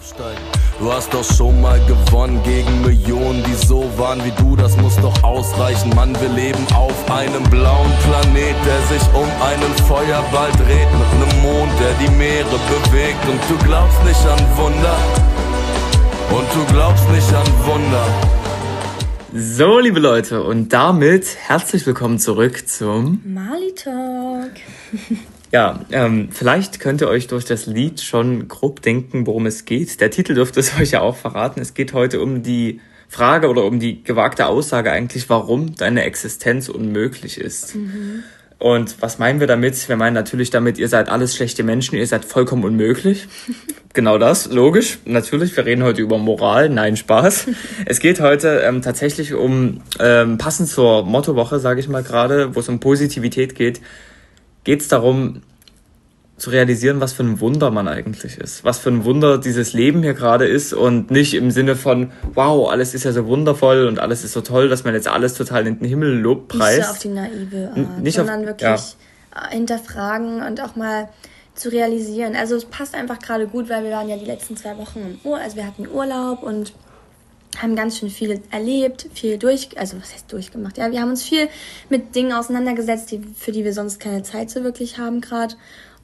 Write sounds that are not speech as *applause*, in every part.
Aufsteigen. Du hast doch schon mal gewonnen gegen Millionen, die so waren wie du, das muss doch ausreichen. Mann, wir leben auf einem blauen Planet, der sich um einen Feuerball dreht, mit einem Mond, der die Meere bewegt. Und du glaubst nicht an Wunder, und du glaubst nicht an Wunder. So, liebe Leute, und damit herzlich willkommen zurück zum Mali Talk. *laughs* Ja, ähm, vielleicht könnt ihr euch durch das Lied schon grob denken, worum es geht. Der Titel dürfte es *laughs* euch ja auch verraten. Es geht heute um die Frage oder um die gewagte Aussage eigentlich, warum deine Existenz unmöglich ist. Mhm. Und was meinen wir damit? Wir meinen natürlich damit, ihr seid alles schlechte Menschen, ihr seid vollkommen unmöglich. *laughs* genau das, logisch. Natürlich, wir reden heute über Moral. Nein, Spaß. *laughs* es geht heute ähm, tatsächlich um, ähm, passend zur Mottowoche, sage ich mal gerade, wo es um Positivität geht, geht es darum, zu realisieren, was für ein Wunder man eigentlich ist. Was für ein Wunder dieses Leben hier gerade ist und nicht im Sinne von, wow, alles ist ja so wundervoll und alles ist so toll, dass man jetzt alles total in den Himmel lobpreist. Nicht so auf die naive Art, nicht sondern auf, wirklich ja. hinterfragen und auch mal zu realisieren. Also es passt einfach gerade gut, weil wir waren ja die letzten zwei Wochen im Urlaub, also wir hatten Urlaub und haben ganz schön viel erlebt, viel durch, also was heißt durchgemacht? Ja, wir haben uns viel mit Dingen auseinandergesetzt, die, für die wir sonst keine Zeit so wirklich haben gerade.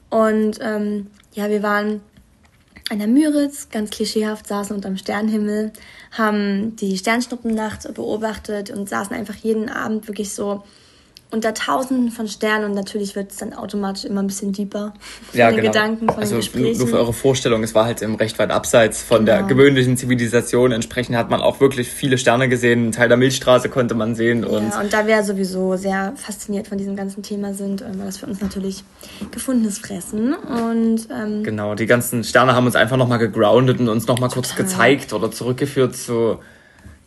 Und ähm, ja, wir waren an der Müritz, ganz klischeehaft, saßen unterm Sternenhimmel, haben die Sternschnuppennacht beobachtet und saßen einfach jeden Abend wirklich so unter tausenden von Sternen und natürlich wird es dann automatisch immer ein bisschen deeper. Ja, genau. Gedanken, von also. Nur für eure Vorstellung, es war halt im recht weit abseits von genau. der gewöhnlichen Zivilisation. Entsprechend hat man auch wirklich viele Sterne gesehen. Ein Teil der Milchstraße konnte man sehen. Und ja, und da wir sowieso sehr fasziniert von diesem ganzen Thema sind, war das für uns natürlich gefundenes Fressen. Und, ähm, genau, die ganzen Sterne haben uns einfach nochmal gegroundet und uns nochmal kurz gezeigt oder zurückgeführt zu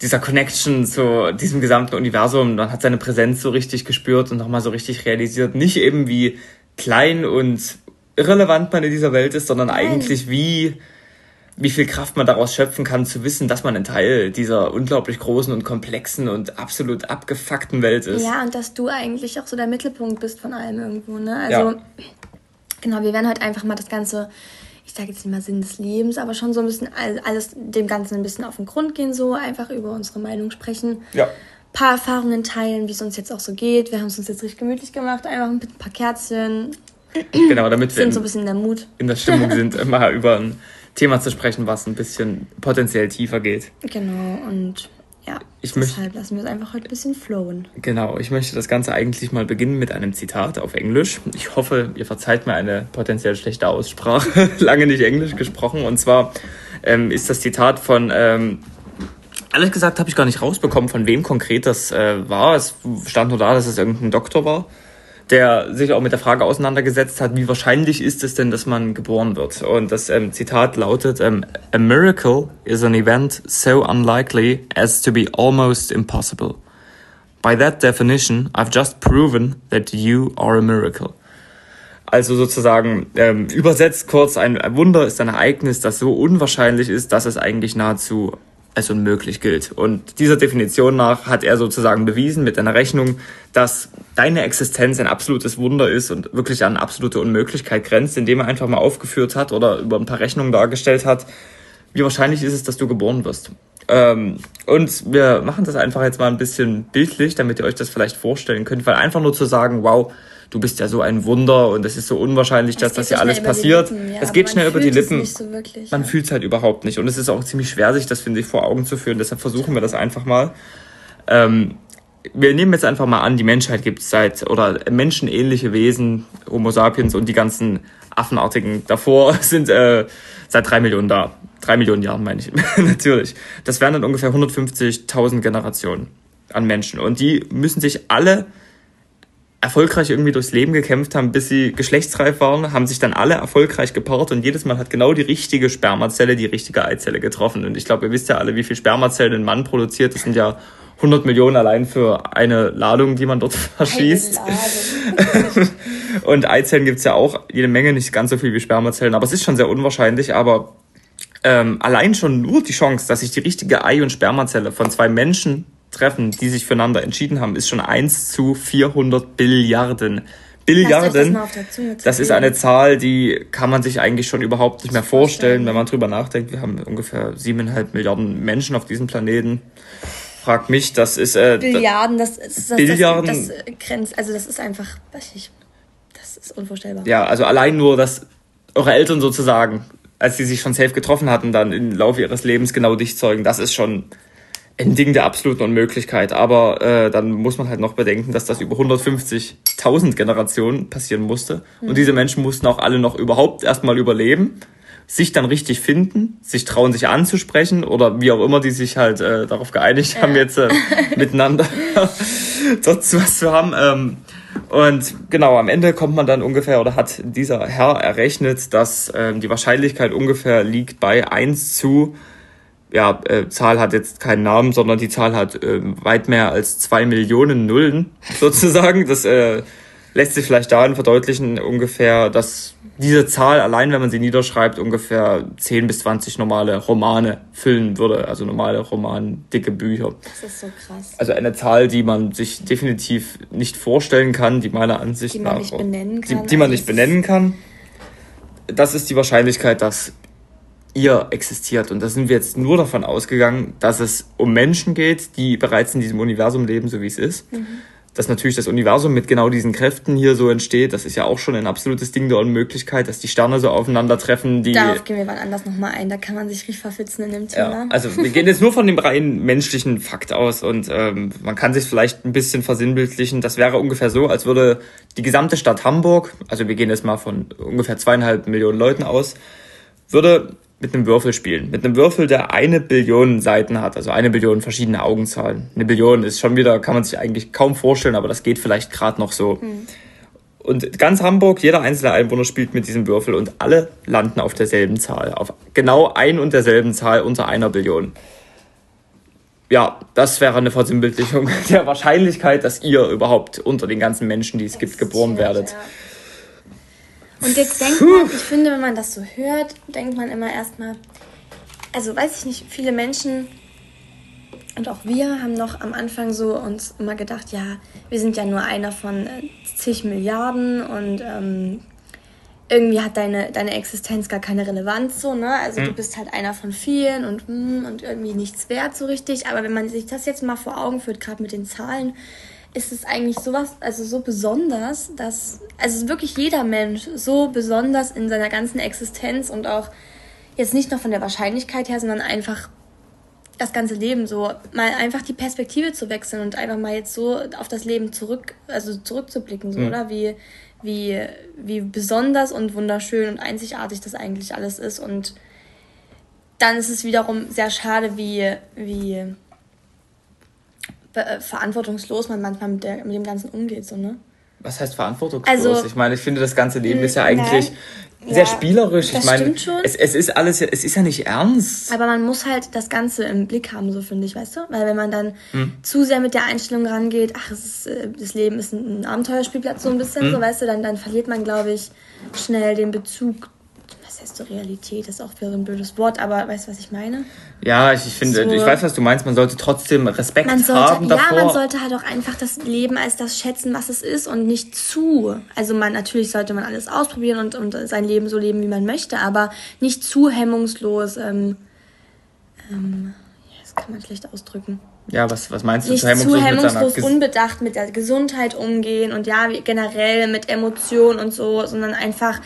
dieser Connection zu diesem gesamten Universum. Man hat seine Präsenz so richtig gespürt und nochmal so richtig realisiert. Nicht eben wie klein und irrelevant man in dieser Welt ist, sondern Nein. eigentlich wie, wie viel Kraft man daraus schöpfen kann, zu wissen, dass man ein Teil dieser unglaublich großen und komplexen und absolut abgefuckten Welt ist. Ja, und dass du eigentlich auch so der Mittelpunkt bist von allem irgendwo, ne? Also, ja. genau, wir werden heute einfach mal das Ganze ich sage jetzt nicht mal Sinn des Lebens, aber schon so ein bisschen alles dem Ganzen ein bisschen auf den Grund gehen, so einfach über unsere Meinung sprechen. Ja. Ein paar Erfahrungen teilen, wie es uns jetzt auch so geht. Wir haben es uns jetzt richtig gemütlich gemacht, einfach mit ein paar Kerzchen. Genau, damit wir sind so ein bisschen in der Mut. In der Stimmung sind, immer über ein Thema zu sprechen, was ein bisschen potenziell tiefer geht. Genau, und ja, ich deshalb lassen wir es einfach heute ein bisschen flowen. Genau, ich möchte das Ganze eigentlich mal beginnen mit einem Zitat auf Englisch. Ich hoffe, ihr verzeiht mir eine potenziell schlechte Aussprache. *laughs* Lange nicht Englisch gesprochen. Und zwar ähm, ist das Zitat von, ähm, ehrlich gesagt habe ich gar nicht rausbekommen, von wem konkret das äh, war. Es stand nur da, dass es irgendein Doktor war der sich auch mit der Frage auseinandergesetzt hat, wie wahrscheinlich ist es denn, dass man geboren wird. Und das ähm, Zitat lautet, ähm, A miracle is an event so unlikely as to be almost impossible. By that definition, I've just proven that you are a miracle. Also sozusagen ähm, übersetzt kurz, ein Wunder ist ein Ereignis, das so unwahrscheinlich ist, dass es eigentlich nahezu als unmöglich gilt. Und dieser Definition nach hat er sozusagen bewiesen mit einer Rechnung, dass deine Existenz ein absolutes Wunder ist und wirklich an absolute Unmöglichkeit grenzt, indem er einfach mal aufgeführt hat oder über ein paar Rechnungen dargestellt hat, wie wahrscheinlich ist es, dass du geboren wirst. Ähm, und wir machen das einfach jetzt mal ein bisschen bildlich, damit ihr euch das vielleicht vorstellen könnt, weil einfach nur zu sagen, wow, du bist ja so ein Wunder und es ist so unwahrscheinlich, dass das, hier alles passiert. Ja, es geht schnell über die Lippen. So wirklich, man ja. fühlt es halt überhaupt nicht. Und es ist auch ziemlich schwer, sich das, finde ich, vor Augen zu führen. Deshalb versuchen wir das einfach mal. Ähm, wir nehmen jetzt einfach mal an, die Menschheit gibt es seit, oder menschenähnliche Wesen, Homo sapiens und die ganzen Affenartigen davor *laughs* sind äh, seit drei Millionen da. Drei Millionen Jahren meine ich, *laughs* natürlich. Das wären dann ungefähr 150.000 Generationen an Menschen. Und die müssen sich alle erfolgreich irgendwie durchs Leben gekämpft haben, bis sie geschlechtsreif waren, haben sich dann alle erfolgreich gepaart und jedes Mal hat genau die richtige Spermazelle die richtige Eizelle getroffen. Und ich glaube, ihr wisst ja alle, wie viel Spermazellen ein Mann produziert. Das sind ja 100 Millionen allein für eine Ladung, die man dort *laughs* verschießt. *laughs* und Eizellen gibt's ja auch jede Menge, nicht ganz so viel wie Spermazellen, aber es ist schon sehr unwahrscheinlich. Aber ähm, allein schon nur die Chance, dass sich die richtige Ei- und Spermazelle von zwei Menschen treffen, die sich füreinander entschieden haben, ist schon 1 zu 400 Billiarden. Billiarden. Das, das ist eine Zahl, die kann man sich eigentlich schon überhaupt nicht mehr vorstellen, wenn man drüber nachdenkt. Wir haben ungefähr siebeneinhalb Milliarden Menschen auf diesem Planeten. Frag mich, das ist äh, Billiarden, das ist das, Billiarden. Das, das, das grenzt, also das ist einfach, weiß ich, das ist unvorstellbar. Ja, also allein nur, dass eure Eltern sozusagen, als sie sich schon safe getroffen hatten, dann im Laufe ihres Lebens genau dich zeugen, das ist schon ein Ding der absoluten Unmöglichkeit. Aber äh, dann muss man halt noch bedenken, dass das über 150.000 Generationen passieren musste. Mhm. Und diese Menschen mussten auch alle noch überhaupt erstmal überleben, sich dann richtig finden, sich trauen, sich anzusprechen oder wie auch immer die sich halt äh, darauf geeinigt ja. haben, jetzt äh, *laughs* miteinander *laughs* sonst was zu haben. Ähm, und genau, am Ende kommt man dann ungefähr oder hat dieser Herr errechnet, dass ähm, die Wahrscheinlichkeit ungefähr liegt bei 1 zu ja, äh, Zahl hat jetzt keinen Namen, sondern die Zahl hat äh, weit mehr als zwei Millionen Nullen *laughs* sozusagen. Das äh, lässt sich vielleicht darin verdeutlichen, ungefähr, dass diese Zahl allein, wenn man sie niederschreibt, ungefähr 10 bis 20 normale Romane füllen würde. Also normale Roman, dicke Bücher. Das ist so krass. Also eine Zahl, die man sich definitiv nicht vorstellen kann, die meiner Ansicht die man nach. Nicht benennen kann, die, die man also nicht benennen kann. Das ist die Wahrscheinlichkeit, dass ihr existiert. Und da sind wir jetzt nur davon ausgegangen, dass es um Menschen geht, die bereits in diesem Universum leben, so wie es ist. Mhm. Dass natürlich das Universum mit genau diesen Kräften hier so entsteht, das ist ja auch schon ein absolutes Ding der Unmöglichkeit, dass die Sterne so aufeinandertreffen. Die Darauf gehen wir wann anders nochmal ein, da kann man sich richtig verfitzen in dem Thema. Ja, also wir gehen jetzt nur von dem rein *laughs* menschlichen Fakt aus und ähm, man kann sich vielleicht ein bisschen versinnbildlichen. Das wäre ungefähr so, als würde die gesamte Stadt Hamburg, also wir gehen jetzt mal von ungefähr zweieinhalb Millionen Leuten aus, würde mit einem Würfel spielen. Mit einem Würfel, der eine Billion Seiten hat, also eine Billion verschiedene Augenzahlen. Eine Billion ist schon wieder, kann man sich eigentlich kaum vorstellen, aber das geht vielleicht gerade noch so. Mhm. Und ganz Hamburg, jeder einzelne Einwohner spielt mit diesem Würfel und alle landen auf derselben Zahl. Auf genau ein und derselben Zahl unter einer Billion. Ja, das wäre eine Versinnbildlichung *laughs* der Wahrscheinlichkeit, dass ihr überhaupt unter den ganzen Menschen, die es gibt, geboren werdet. Ja. Und jetzt denkt man, ich finde, wenn man das so hört, denkt man immer erstmal, also weiß ich nicht, viele Menschen und auch wir haben noch am Anfang so uns immer gedacht, ja, wir sind ja nur einer von äh, zig Milliarden und ähm, irgendwie hat deine, deine Existenz gar keine Relevanz so, ne? Also mhm. du bist halt einer von vielen und, hm, und irgendwie nichts wert so richtig. Aber wenn man sich das jetzt mal vor Augen führt, gerade mit den Zahlen, ist es eigentlich sowas, also so besonders, dass, also wirklich jeder Mensch so besonders in seiner ganzen Existenz und auch jetzt nicht nur von der Wahrscheinlichkeit her, sondern einfach das ganze Leben so, mal einfach die Perspektive zu wechseln und einfach mal jetzt so auf das Leben zurück, also zurückzublicken, so, mhm. oder? Wie, wie, wie besonders und wunderschön und einzigartig das eigentlich alles ist und dann ist es wiederum sehr schade, wie, wie äh, verantwortungslos man manchmal mit, der, mit dem Ganzen umgeht, so, ne? Was heißt verantwortungslos? Also, ich meine, ich finde, das ganze Leben ist ja eigentlich nein, sehr ja, spielerisch. Ich meine, es, es ist alles, es ist ja nicht ernst. Aber man muss halt das Ganze im Blick haben, so finde ich, weißt du? Weil wenn man dann hm. zu sehr mit der Einstellung rangeht, ach, ist, äh, das Leben ist ein Abenteuerspielplatz so ein bisschen, hm. so weißt du, dann, dann verliert man, glaube ich, schnell den Bezug heißt so Realität, ist auch wieder so ein blödes Wort, aber weißt du, was ich meine? Ja, ich, ich finde, so, ich weiß, was du meinst, man sollte trotzdem Respekt man sollte, haben davor. Ja, man sollte halt auch einfach das Leben als das schätzen, was es ist und nicht zu. Also man, natürlich sollte man alles ausprobieren und, und sein Leben so leben, wie man möchte, aber nicht zu hemmungslos. Ähm, ähm, ja, das kann man schlecht ausdrücken. Ja, was, was meinst du nicht zu hemmungslos? Zu hemmungslos mit unbedacht mit der Gesundheit umgehen und ja, generell mit Emotionen und so, sondern einfach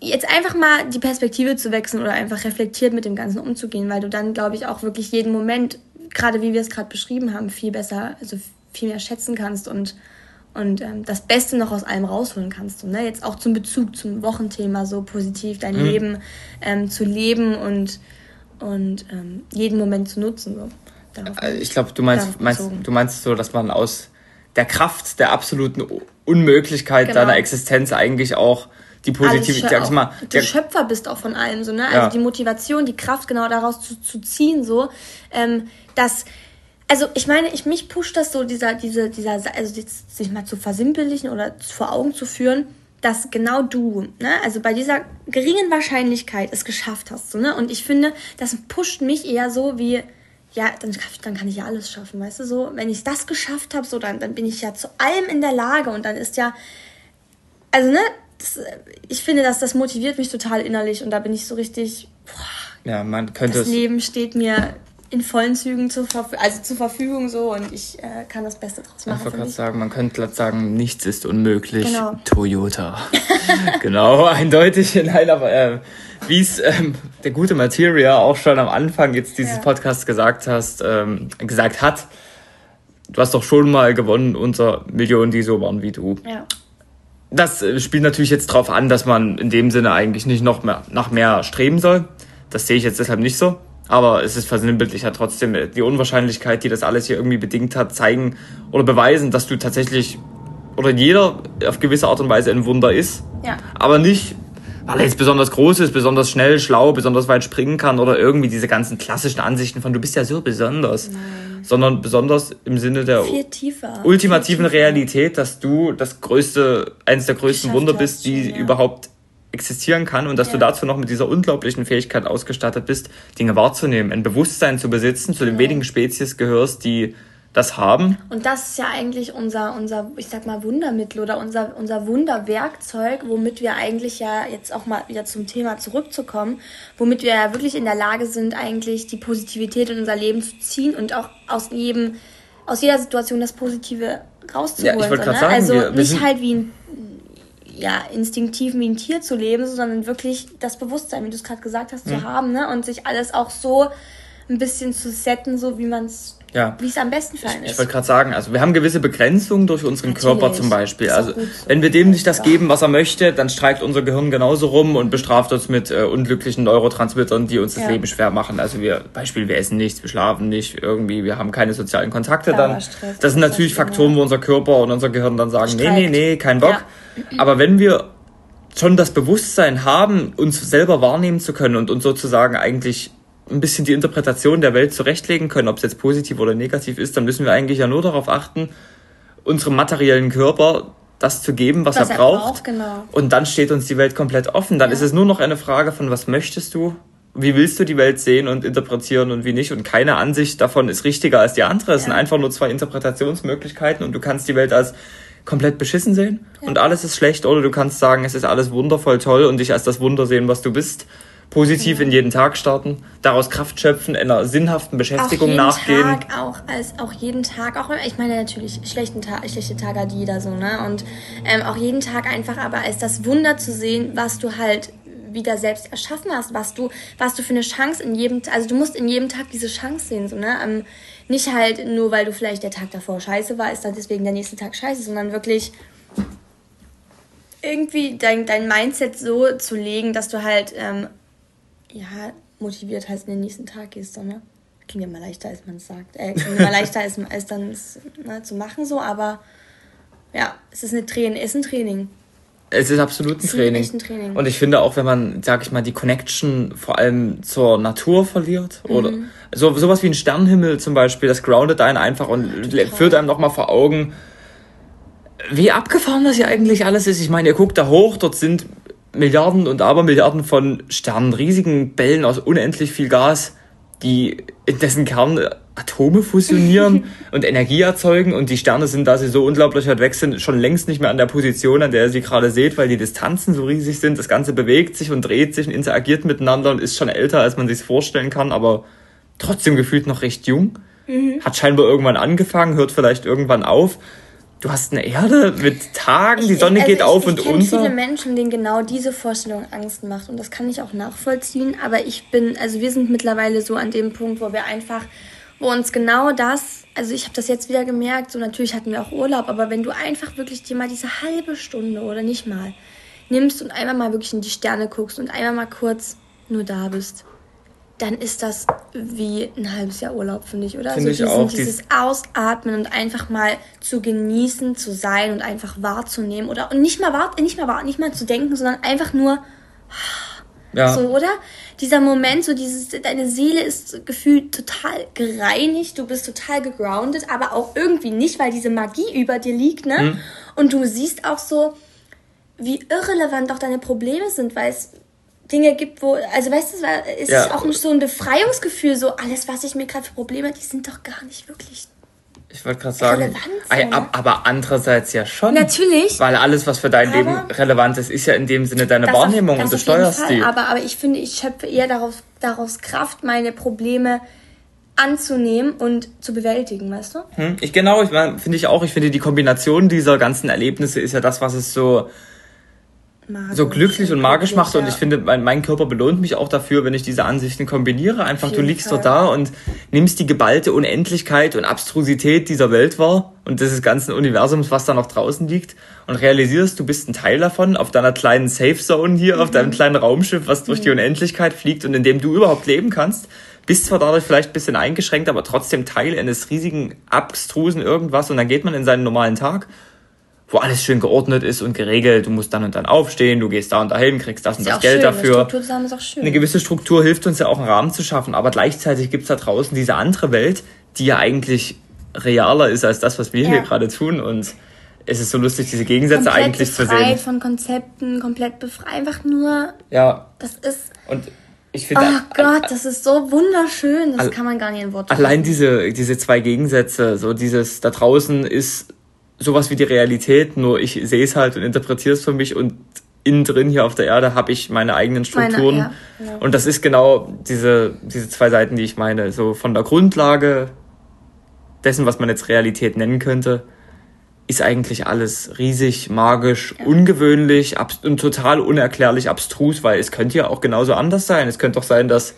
jetzt einfach mal die Perspektive zu wechseln oder einfach reflektiert mit dem Ganzen umzugehen, weil du dann, glaube ich, auch wirklich jeden Moment, gerade wie wir es gerade beschrieben haben, viel besser, also viel mehr schätzen kannst und, und ähm, das Beste noch aus allem rausholen kannst. Und, ne? Jetzt auch zum Bezug zum Wochenthema so positiv dein mhm. Leben ähm, zu leben und, und ähm, jeden Moment zu nutzen. So. Darauf ich glaube, du meinst, meinst, du meinst so, dass man aus der Kraft der absoluten Unmöglichkeit genau. deiner Existenz eigentlich auch die Positivität, sag ich mal. Du Schöpfer bist auch von allem, so, ne? Also ja. die Motivation, die Kraft genau daraus zu, zu ziehen, so, ähm, dass, also ich meine, ich mich pusht das so, dieser, diese, dieser, also jetzt sich mal zu versimpellichen oder vor Augen zu führen, dass genau du, ne, also bei dieser geringen Wahrscheinlichkeit es geschafft hast, so, ne? Und ich finde, das pusht mich eher so wie, ja, dann, dann kann ich ja alles schaffen, weißt du, so, wenn ich das geschafft habe, so, dann, dann bin ich ja zu allem in der Lage und dann ist ja, also ne, das, ich finde, dass das motiviert mich total innerlich und da bin ich so richtig, boah, ja, man könnte das Leben steht mir in vollen Zügen zur, also zur Verfügung so und ich äh, kann das Beste draus machen. Ich wollte gerade sagen, man könnte sagen, nichts ist unmöglich. Genau. Toyota. *laughs* genau, eindeutig. *laughs* Nein, aber äh, wie es ähm, der gute Materia auch schon am Anfang jetzt dieses ja. Podcasts gesagt hast, ähm, gesagt hat, du hast doch schon mal gewonnen unter Millionen, die so waren wie du. Ja. Das äh, spielt natürlich jetzt darauf an, dass man in dem Sinne eigentlich nicht noch mehr nach mehr streben soll. Das sehe ich jetzt deshalb nicht so. Aber es ist versinnbildlich ja trotzdem die Unwahrscheinlichkeit, die das alles hier irgendwie bedingt hat, zeigen oder beweisen, dass du tatsächlich oder jeder auf gewisse Art und Weise ein Wunder ist. Ja. Aber nicht, weil er jetzt besonders groß ist, besonders schnell, schlau, besonders weit springen kann oder irgendwie diese ganzen klassischen Ansichten von du bist ja so besonders. Nein. Sondern besonders im Sinne der ultimativen Realität, dass du das größte, eines der größten Wunder bist, die ja. überhaupt existieren kann und dass ja. du dazu noch mit dieser unglaublichen Fähigkeit ausgestattet bist, Dinge wahrzunehmen, ein Bewusstsein zu besitzen, zu den ja. wenigen Spezies gehörst, die das haben. Und das ist ja eigentlich unser, unser, ich sag mal, Wundermittel oder unser, unser Wunderwerkzeug, womit wir eigentlich ja jetzt auch mal wieder zum Thema zurückzukommen, womit wir ja wirklich in der Lage sind, eigentlich die Positivität in unser Leben zu ziehen und auch aus jedem, aus jeder Situation das Positive rauszuholen. Ja, ich wollte gerade ne? sagen, also wir, wir nicht halt wie ein ja, instinktiv wie ein Tier zu leben, sondern wirklich das Bewusstsein, wie du es gerade gesagt hast, mhm. zu haben, ne? Und sich alles auch so ein bisschen zu setten, so wie man es ja. wie es am besten für einen ist. Ich wollte gerade sagen, also wir haben gewisse Begrenzungen durch unseren Natürlich. Körper zum Beispiel. Also so. wenn wir dem nicht das geben, was er möchte, dann streikt unser Gehirn genauso rum und bestraft uns mit äh, unglücklichen Neurotransmittern, die uns das ja. Leben schwer machen. Also wir, Beispiel, wir essen nichts, wir schlafen nicht, irgendwie, wir haben keine sozialen Kontakte dann. Das sind natürlich Faktoren, wo unser Körper und unser Gehirn dann sagen, Streikt. nee, nee, nee, kein Bock. Ja. Aber wenn wir schon das Bewusstsein haben, uns selber wahrnehmen zu können und uns sozusagen eigentlich ein bisschen die Interpretation der Welt zurechtlegen können, ob es jetzt positiv oder negativ ist, dann müssen wir eigentlich ja nur darauf achten, unserem materiellen Körper das zu geben, was, was er, braucht. braucht genau. Und dann steht uns die Welt komplett offen. Dann ja. ist es nur noch eine Frage von, was möchtest du? Wie willst du die Welt sehen und interpretieren und wie nicht? Und keine Ansicht davon ist richtiger als die andere. Es ja. sind einfach nur zwei Interpretationsmöglichkeiten und du kannst die Welt als komplett beschissen sehen ja. und alles ist schlecht oder du kannst sagen, es ist alles wundervoll toll und dich als das Wunder sehen, was du bist. Positiv in jeden Tag starten, daraus Kraft schöpfen, einer sinnhaften Beschäftigung auch jeden nachgehen. Tag auch, als auch jeden Tag, auch ich meine natürlich schlechten Tag, schlechte Tage hat jeder so, ne? Und ähm, auch jeden Tag einfach aber als das Wunder zu sehen, was du halt wieder selbst erschaffen hast, was du, was du für eine Chance in jedem, also du musst in jedem Tag diese Chance sehen, so, ne? Ähm, nicht halt nur, weil du vielleicht der Tag davor scheiße war, ist dann deswegen der nächste Tag scheiße, sondern wirklich irgendwie dein, dein Mindset so zu legen, dass du halt, ähm, ja, motiviert heißt in den nächsten Tag gehst, so, ne? Klingt ja mal leichter, als man es sagt. Äh, klingt immer leichter, als, als dann ne, zu machen, so, aber ja, es ist, eine Training, ist ein Training. Es ist absolut ein Training. ein Training. Und ich finde auch, wenn man, sag ich mal, die Connection vor allem zur Natur verliert mhm. oder so sowas wie ein Sternenhimmel zum Beispiel, das groundet einen einfach und ja, führt einem nochmal vor Augen, wie abgefahren das hier eigentlich alles ist. Ich meine, ihr guckt da hoch, dort sind Milliarden und Abermilliarden von Sternen, riesigen Bällen aus unendlich viel Gas, die in dessen Kern Atome fusionieren *laughs* und Energie erzeugen und die Sterne sind, da sie so unglaublich weit weg sind, schon längst nicht mehr an der Position, an der ihr sie gerade seht, weil die Distanzen so riesig sind. Das Ganze bewegt sich und dreht sich und interagiert miteinander und ist schon älter, als man sich vorstellen kann, aber trotzdem gefühlt noch recht jung. Mhm. Hat scheinbar irgendwann angefangen, hört vielleicht irgendwann auf. Du hast eine Erde mit Tagen, die Sonne ich, also geht ich, auf ich und unter. Ich viele Menschen, denen genau diese Vorstellung Angst macht und das kann ich auch nachvollziehen, aber ich bin, also wir sind mittlerweile so an dem Punkt, wo wir einfach wo uns genau das, also ich habe das jetzt wieder gemerkt, so natürlich hatten wir auch Urlaub, aber wenn du einfach wirklich dir mal diese halbe Stunde oder nicht mal nimmst und einmal mal wirklich in die Sterne guckst und einmal mal kurz nur da bist, dann ist das wie ein halbes Jahr Urlaub, finde ich, oder? Find also diesen, auch, dieses Ausatmen und einfach mal zu genießen, zu sein und einfach wahrzunehmen oder und nicht mal wahr, nicht mal wahr, nicht mal zu denken, sondern einfach nur ja. so, oder? dieser Moment, so dieses, deine Seele ist gefühlt total gereinigt, du bist total gegroundet, aber auch irgendwie nicht, weil diese Magie über dir liegt, ne? Mhm. Und du siehst auch so, wie irrelevant auch deine Probleme sind, weil es Dinge gibt, wo, also weißt du, es ja. ist auch nicht so ein Befreiungsgefühl, so alles, was ich mir gerade für Probleme, die sind doch gar nicht wirklich Ich wollte gerade sagen, Relevanz, ja, aber andererseits ja schon. Natürlich. Weil alles, was für dein Leben relevant ist, ist ja in dem Sinne deine Wahrnehmung auf, und du steuerst die. Aber, aber ich finde, ich schöpfe eher daraus, daraus Kraft, meine Probleme anzunehmen und zu bewältigen, weißt du? Hm, ich genau, ich finde ich auch, ich finde die Kombination dieser ganzen Erlebnisse ist ja das, was es so magisch so glücklich und magisch macht und ich finde, mein, mein, Körper belohnt mich auch dafür, wenn ich diese Ansichten kombiniere. Einfach, du liegst dort da und nimmst die geballte Unendlichkeit und Abstrusität dieser Welt wahr und des ganzen Universums, was da noch draußen liegt und realisierst, du bist ein Teil davon auf deiner kleinen Safe Zone hier, mhm. auf deinem kleinen Raumschiff, was durch mhm. die Unendlichkeit fliegt und in dem du überhaupt leben kannst. Bist zwar dadurch vielleicht ein bisschen eingeschränkt, aber trotzdem Teil eines riesigen, abstrusen irgendwas und dann geht man in seinen normalen Tag wo alles schön geordnet ist und geregelt. Du musst dann und dann aufstehen, du gehst da und dahin, kriegst das und das Geld schön. dafür. Eine, Struktur zusammen ist auch schön. Eine gewisse Struktur hilft uns ja auch einen Rahmen zu schaffen, aber gleichzeitig gibt's da draußen diese andere Welt, die ja eigentlich realer ist als das, was wir ja. hier gerade tun und es ist so lustig, diese Gegensätze komplett eigentlich zu sehen. Befreit von Konzepten, komplett befreit, einfach nur. Ja. Das ist. Und ich finde. Oh Gott, das ist so wunderschön. Das kann man gar nicht in Worte. Allein diese diese zwei Gegensätze, so dieses da draußen ist sowas wie die Realität, nur ich sehe es halt und interpretiere es für mich und innen drin hier auf der Erde habe ich meine eigenen Strukturen. Meine, ja, ja. Und das ist genau diese, diese zwei Seiten, die ich meine. So von der Grundlage dessen, was man jetzt Realität nennen könnte, ist eigentlich alles riesig, magisch, ja. ungewöhnlich und total unerklärlich abstrus, weil es könnte ja auch genauso anders sein. Es könnte doch sein, dass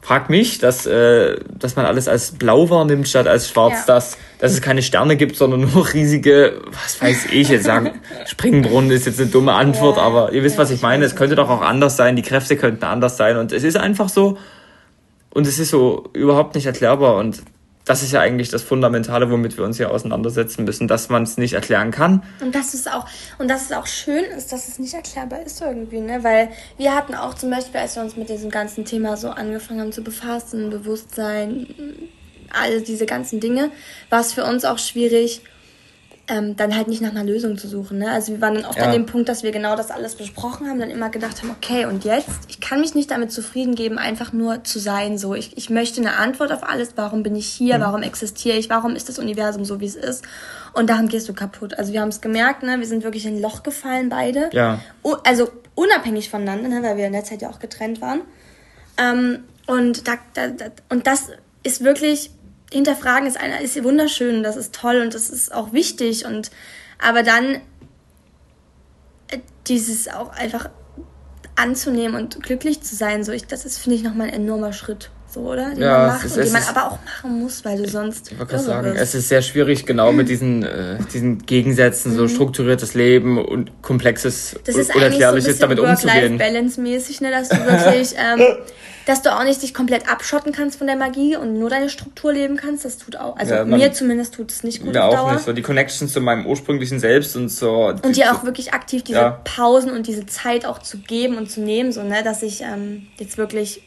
frag mich, dass, äh, dass man alles als blau wahrnimmt statt als schwarz, ja. dass, dass es keine Sterne gibt, sondern nur *laughs* riesige, was weiß ich jetzt sagen, Springbrunnen ist jetzt eine dumme Antwort, ja. aber ihr wisst, ja, was ich meine. Es könnte doch auch anders sein, die Kräfte könnten anders sein und es ist einfach so und es ist so überhaupt nicht erklärbar und das ist ja eigentlich das Fundamentale, womit wir uns hier auseinandersetzen müssen, dass man es nicht erklären kann. Und das ist auch, und das ist auch schön ist, dass es nicht erklärbar ist irgendwie, ne? Weil wir hatten auch zum Beispiel, als wir uns mit diesem ganzen Thema so angefangen haben zu befassen, Bewusstsein, all diese ganzen Dinge, war es für uns auch schwierig, ähm, dann halt nicht nach einer Lösung zu suchen. Ne? Also wir waren dann oft ja. an dem Punkt, dass wir genau das alles besprochen haben, dann immer gedacht haben, okay, und jetzt? Ich kann mich nicht damit zufrieden geben, einfach nur zu sein. So, ich, ich möchte eine Antwort auf alles. Warum bin ich hier? Mhm. Warum existiere ich? Warum ist das Universum so, wie es ist? Und daran gehst du kaputt. Also wir haben es gemerkt, ne? wir sind wirklich in ein Loch gefallen, beide. Ja. also unabhängig voneinander, ne? weil wir in der Zeit ja auch getrennt waren. Ähm, und, da, da, da, und das ist wirklich hinterfragen ist, einer, ist wunderschön, das ist toll und das ist auch wichtig. Und aber dann äh, dieses auch einfach anzunehmen und glücklich zu sein, so ich, das ist, finde ich, nochmal ein enormer Schritt. So, oder? Den ja, man macht ist, und den man aber auch machen muss, weil du sonst. Ich wollte gerade sagen, es ist sehr schwierig, genau mit diesen, äh, diesen Gegensätzen, mhm. so strukturiertes Leben und komplexes, das ist unerklärliches so damit umzugehen. Balance-mäßig, ne, dass du wirklich *laughs* ähm, dass du auch nicht dich komplett abschotten kannst von der Magie und nur deine Struktur leben kannst. Das tut auch, also ja, man, mir zumindest tut es nicht gut. Mir auch Dauer. nicht. So die Connections zu meinem ursprünglichen Selbst und so. Und dir auch wirklich aktiv diese ja. Pausen und diese Zeit auch zu geben und zu nehmen, so, ne, dass ich ähm, jetzt wirklich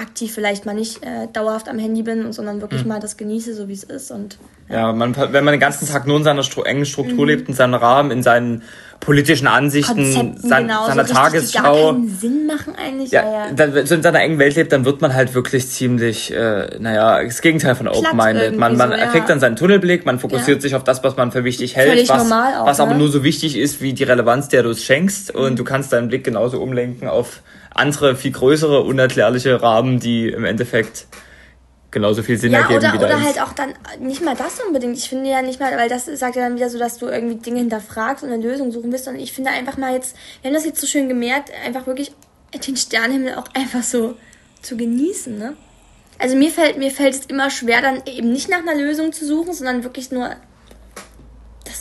aktiv vielleicht mal nicht äh, dauerhaft am Handy bin, sondern wirklich mhm. mal das genieße, so wie es ist. Und, ja, ja man, wenn man den ganzen Tag nur in seiner Stru engen Struktur mhm. lebt, in seinem Rahmen, in seinen politischen Ansichten, sein, genau, seiner so Tagesschau. Gar keinen Sinn machen eigentlich. Ja, ja. Dann, wenn so in seiner engen Welt lebt, dann wird man halt wirklich ziemlich, äh, naja, das Gegenteil von open-minded. Man, man so, ja. kriegt dann seinen Tunnelblick, man fokussiert ja. sich auf das, was man für wichtig hält, Völlig was, auch, was ne? aber nur so wichtig ist wie die Relevanz, der du es schenkst. Und mhm. du kannst deinen Blick genauso umlenken auf andere, viel größere, unerklärliche Rahmen, die im Endeffekt genauso viel Sinn ja, ergeben oder, wie oder halt auch dann nicht mal das unbedingt. Ich finde ja nicht mal, weil das sagt ja dann wieder so, dass du irgendwie Dinge hinterfragst und eine Lösung suchen willst. Und ich finde einfach mal jetzt, wir haben das jetzt so schön gemerkt, einfach wirklich den Sternenhimmel auch einfach so zu genießen, ne? Also mir fällt, mir fällt es immer schwer, dann eben nicht nach einer Lösung zu suchen, sondern wirklich nur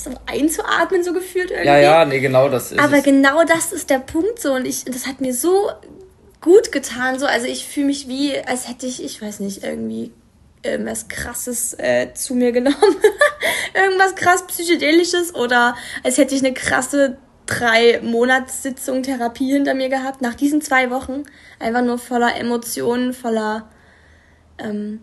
so einzuatmen, so gefühlt irgendwie. Ja, ja, nee, genau das ist Aber es. genau das ist der Punkt so und ich, das hat mir so gut getan, so, also ich fühle mich wie, als hätte ich, ich weiß nicht, irgendwie irgendwas krasses äh, zu mir genommen. *laughs* irgendwas krass psychedelisches oder als hätte ich eine krasse drei Monatssitzung Therapie hinter mir gehabt. Nach diesen zwei Wochen einfach nur voller Emotionen, voller ähm,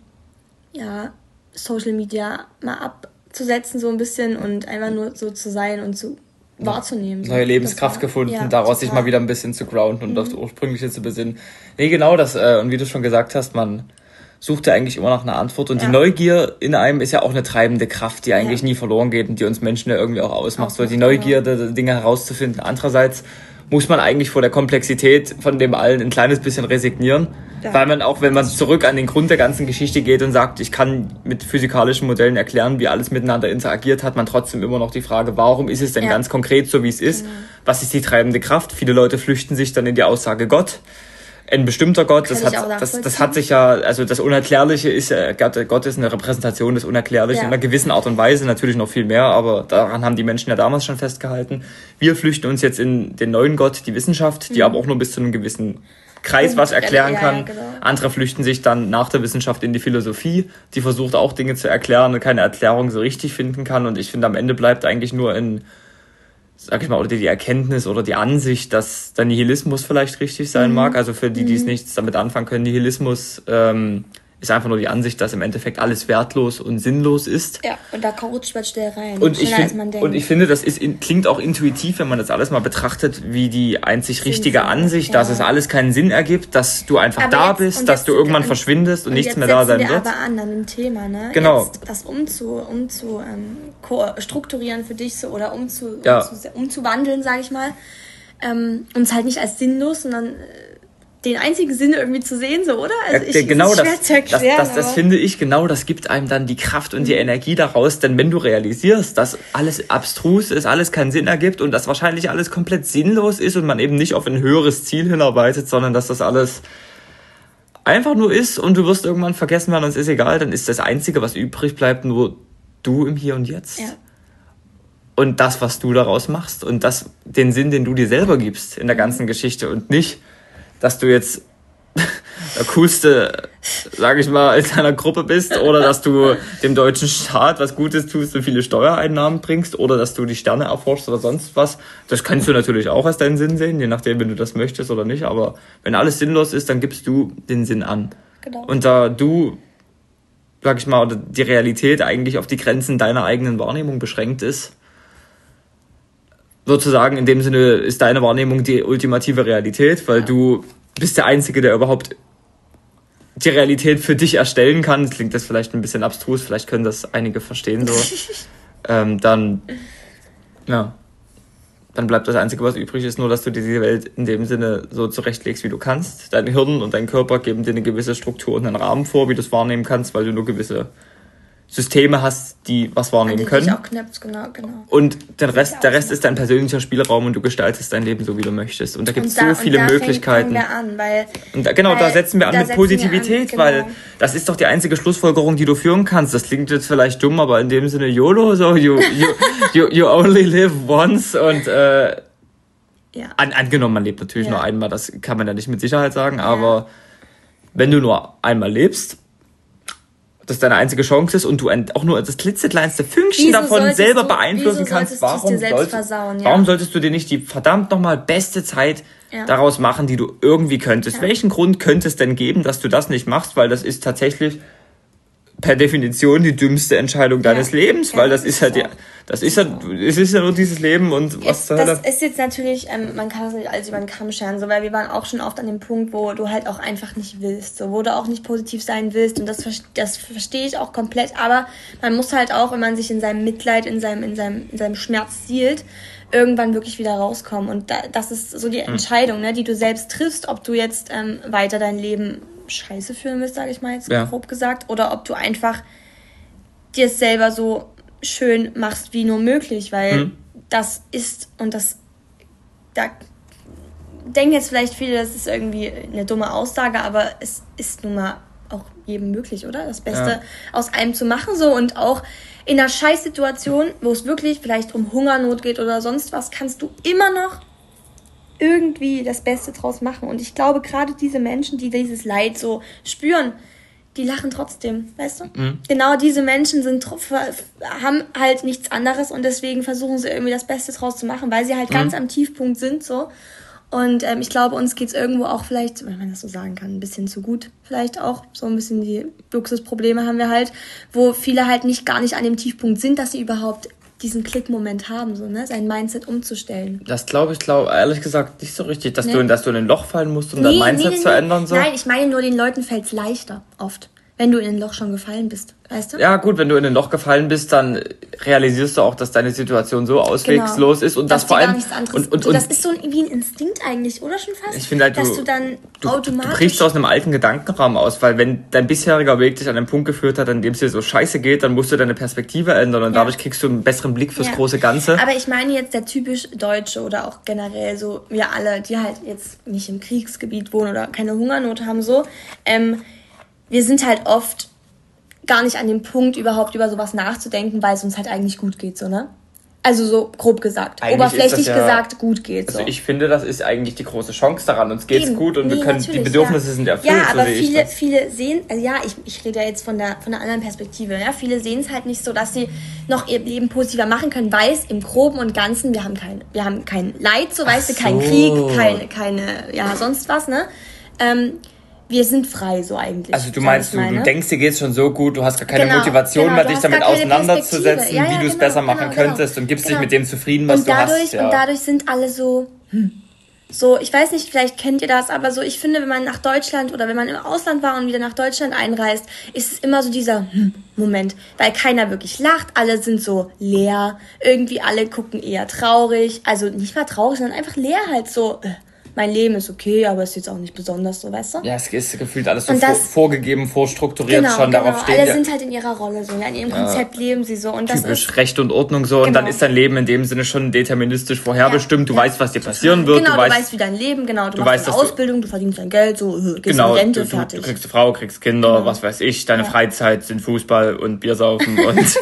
ja, Social Media mal abzusetzen so ein bisschen und einfach nur so zu sein und zu wahrzunehmen. Neue Lebenskraft war, gefunden, ja, daraus sich mal wieder ein bisschen zu grounden und mhm. aufs Ursprüngliche zu besinnen. Nee, genau das. Äh, und wie du schon gesagt hast, man sucht er eigentlich immer nach einer Antwort. Und ja. die Neugier in einem ist ja auch eine treibende Kraft, die eigentlich ja. nie verloren geht und die uns Menschen ja irgendwie auch ausmacht. Auch so die Neugierde, genau. Dinge herauszufinden. Andererseits muss man eigentlich vor der Komplexität von dem allen ein kleines bisschen resignieren. Ja. Weil man auch, wenn man zurück an den Grund der ganzen Geschichte geht und sagt, ich kann mit physikalischen Modellen erklären, wie alles miteinander interagiert, hat man trotzdem immer noch die Frage, warum ist es denn ja. ganz konkret so, wie es ist? Genau. Was ist die treibende Kraft? Viele Leute flüchten sich dann in die Aussage Gott ein bestimmter Gott, das hat, das, das hat sich ja, also das Unerklärliche ist ja, Gott ist eine Repräsentation des Unerklärlichen ja. in einer gewissen Art und Weise, natürlich noch viel mehr, aber daran haben die Menschen ja damals schon festgehalten. Wir flüchten uns jetzt in den neuen Gott, die Wissenschaft, die mhm. aber auch nur bis zu einem gewissen Kreis was erklären kann. Ja, genau. Andere flüchten sich dann nach der Wissenschaft in die Philosophie, die versucht auch Dinge zu erklären und keine Erklärung so richtig finden kann. Und ich finde, am Ende bleibt eigentlich nur in sag ich mal, oder die Erkenntnis oder die Ansicht, dass der Nihilismus vielleicht richtig sein mhm. mag. Also für die, die es mhm. nichts damit anfangen können, Nihilismus ähm, ist einfach nur die Ansicht, dass im Endeffekt alles wertlos und sinnlos ist. Ja, und da rutscht man schnell rein. Und ich, find, und ich finde, das ist, klingt auch intuitiv, wenn man das alles mal betrachtet, wie die einzig Sinn richtige Sinn. Ansicht, ja. dass es alles keinen Sinn ergibt, dass du einfach aber da jetzt, bist, dass du irgendwann und, verschwindest und, und nichts mehr da sein wir wird. aber an an dem Thema, ne? Genau. Jetzt das umzu, umzu ähm, strukturieren für dich so oder umzu, ja. umzu, umzuwandeln, sage ich mal. Ähm, und es halt nicht als sinnlos, sondern äh, den einzigen Sinn irgendwie zu sehen, so, oder? Also ich, genau das, das, erklären, das, das, das finde ich, genau das gibt einem dann die Kraft und die mhm. Energie daraus, denn wenn du realisierst, dass alles abstrus ist, alles keinen Sinn ergibt und dass wahrscheinlich alles komplett sinnlos ist und man eben nicht auf ein höheres Ziel hinarbeitet, sondern dass das alles einfach nur ist und du wirst irgendwann vergessen werden und es ist egal, dann ist das Einzige, was übrig bleibt, nur du im Hier und Jetzt. Ja. Und das, was du daraus machst und das, den Sinn, den du dir selber gibst in der ganzen Geschichte und nicht dass du jetzt *laughs* der coolste, sag ich mal, in deiner Gruppe bist oder dass du dem deutschen Staat was Gutes tust und viele Steuereinnahmen bringst oder dass du die Sterne erforschst oder sonst was. Das kannst du natürlich auch als deinen Sinn sehen, je nachdem, wenn du das möchtest oder nicht. Aber wenn alles sinnlos ist, dann gibst du den Sinn an. Genau. Und da du, sag ich mal, die Realität eigentlich auf die Grenzen deiner eigenen Wahrnehmung beschränkt ist, sozusagen in dem Sinne ist deine Wahrnehmung die ultimative Realität, weil ja. du bist der Einzige, der überhaupt die Realität für dich erstellen kann. Das klingt jetzt vielleicht ein bisschen abstrus, vielleicht können das einige verstehen so. *laughs* ähm, dann, ja, dann bleibt das Einzige, was übrig ist, nur, dass du dir die Welt in dem Sinne so zurechtlegst, wie du kannst. Dein Hirn und dein Körper geben dir eine gewisse Struktur und einen Rahmen vor, wie du es wahrnehmen kannst, weil du nur gewisse Systeme hast, die was wahrnehmen können. Auch knipst, genau, genau. Und den Rest, der Rest ist dein persönlicher Spielraum und du gestaltest dein Leben so, wie du möchtest. Und da gibt es so viele und da Möglichkeiten. Wir an, weil, und da, genau, weil, da setzen wir an mit Positivität, an, genau. weil das ist doch die einzige Schlussfolgerung, die du führen kannst. Das klingt jetzt vielleicht dumm, aber in dem Sinne YOLO, so you, you, you, you only live once und äh, ja. an, angenommen, man lebt natürlich ja. nur einmal, das kann man ja nicht mit Sicherheit sagen, aber ja. wenn du nur einmal lebst, das deine einzige Chance ist und du auch nur das klitzekleinste Fünkchen wieso davon selber du, beeinflussen kannst, warum, sollst, versauen, ja. warum solltest du dir nicht die verdammt nochmal beste Zeit ja. daraus machen, die du irgendwie könntest? Ja. Welchen Grund könnte es denn geben, dass du das nicht machst? Weil das ist tatsächlich per Definition die dümmste Entscheidung deines ja. Lebens, weil das, ist halt, ja, das ist ja, es ist ja nur dieses Leben und was zur Das ist jetzt natürlich, ähm, man kann das nicht alles über den Kamm scheren, so, weil wir waren auch schon oft an dem Punkt, wo du halt auch einfach nicht willst, so, wo du auch nicht positiv sein willst und das, das verstehe ich auch komplett, aber man muss halt auch, wenn man sich in seinem Mitleid, in seinem, in seinem, in seinem Schmerz zielt, irgendwann wirklich wieder rauskommen und da, das ist so die hm. Entscheidung, ne, die du selbst triffst, ob du jetzt ähm, weiter dein Leben scheiße fühlen willst, sage ich mal jetzt ja. grob gesagt, oder ob du einfach dir es selber so schön machst wie nur möglich, weil mhm. das ist und das da denken jetzt vielleicht viele, das ist irgendwie eine dumme Aussage, aber es ist nun mal auch jedem möglich, oder? Das Beste ja. aus einem zu machen so und auch in einer Scheißsituation, wo es wirklich vielleicht um Hungernot geht oder sonst was, kannst du immer noch irgendwie das Beste draus machen. Und ich glaube, gerade diese Menschen, die dieses Leid so spüren, die lachen trotzdem, weißt du? Mhm. Genau diese Menschen sind haben halt nichts anderes und deswegen versuchen sie irgendwie das Beste draus zu machen, weil sie halt mhm. ganz am Tiefpunkt sind so. Und ähm, ich glaube, uns geht's irgendwo auch vielleicht, wenn man das so sagen kann, ein bisschen zu gut. Vielleicht auch so ein bisschen die Luxusprobleme haben wir halt, wo viele halt nicht gar nicht an dem Tiefpunkt sind, dass sie überhaupt diesen Klickmoment haben, so, ne? sein Mindset umzustellen. Das glaube ich, glaube ehrlich gesagt nicht so richtig, dass, nee. du, dass du in ein Loch fallen musst, um nee, dein Mindset nee, zu ändern. So. Nein, ich meine nur, den Leuten fällt es leichter, oft. Wenn du in ein Loch schon gefallen bist, weißt du? Ja, gut, wenn du in ein Loch gefallen bist, dann realisierst du auch, dass deine Situation so auswegslos genau. ist und dass das vor allem und, und, und, das ist so wie ein Instinkt eigentlich, oder schon fast? Ich finde halt, dass du, du dann du, automatisch du brichst aus einem alten Gedankenrahmen aus, weil wenn dein bisheriger Weg dich an einen Punkt geführt hat, an dem es dir so scheiße geht, dann musst du deine Perspektive ändern und ja. dadurch kriegst du einen besseren Blick fürs ja. große Ganze. Aber ich meine jetzt der typisch Deutsche oder auch generell so wir alle, die halt jetzt nicht im Kriegsgebiet wohnen oder keine Hungernot haben so. Ähm, wir sind halt oft gar nicht an dem Punkt, überhaupt über sowas nachzudenken, weil es uns halt eigentlich gut geht, so, ne? Also so grob gesagt. Eigentlich Oberflächlich ja, gesagt, gut geht Also so. ich finde, das ist eigentlich die große Chance daran. Uns geht's Eben. gut und nee, wir können, die Bedürfnisse ja. sind erfüllt. Ja, aber so viele, viele sehen, also ja, ich, ich rede ja jetzt von der, von der anderen Perspektive. Ja? Viele sehen es halt nicht so, dass sie noch ihr Leben positiver machen können, weil es im Groben und Ganzen, wir haben kein, wir haben kein Leid, so weißt du, kein Krieg, keine, keine, ja, sonst was, ne? Ähm, wir sind frei so eigentlich. Also du meinst, du, du denkst, dir geht's schon so gut, du hast gar keine genau, Motivation genau, mehr, dich damit auseinanderzusetzen, ja, ja, wie du es genau, besser machen genau, könntest genau. und gibst dich genau. mit dem zufrieden, was und dadurch, du hast. Ja. Und dadurch sind alle so, hm. so, ich weiß nicht, vielleicht kennt ihr das, aber so, ich finde, wenn man nach Deutschland oder wenn man im Ausland war und wieder nach Deutschland einreist, ist es immer so dieser hm, Moment, weil keiner wirklich lacht, alle sind so leer, irgendwie alle gucken eher traurig, also nicht mal traurig, sondern einfach leer halt so. Äh mein Leben ist okay, aber es ist jetzt auch nicht besonders so, weißt du? Ja, es ist gefühlt alles so das, vor, vorgegeben, vorstrukturiert genau, schon. Genau. Darauf stehen Alle sind halt in ihrer Rolle so, ja, in ihrem ja, Konzept leben sie so. Und typisch das ist, Recht und Ordnung so. Genau. Und dann genau. ist dein Leben in dem Sinne schon deterministisch vorherbestimmt. Ja, du ja, weißt, was dir passieren wird. Genau, du, du weißt, wie dein Leben, genau. Du, du machst weißt, eine Ausbildung, du verdienst dein Geld, so, gehst genau, in Rente, du, fertig. Du kriegst eine Frau, kriegst Kinder, genau. was weiß ich. Deine Freizeit sind Fußball und Biersaufen und... *laughs*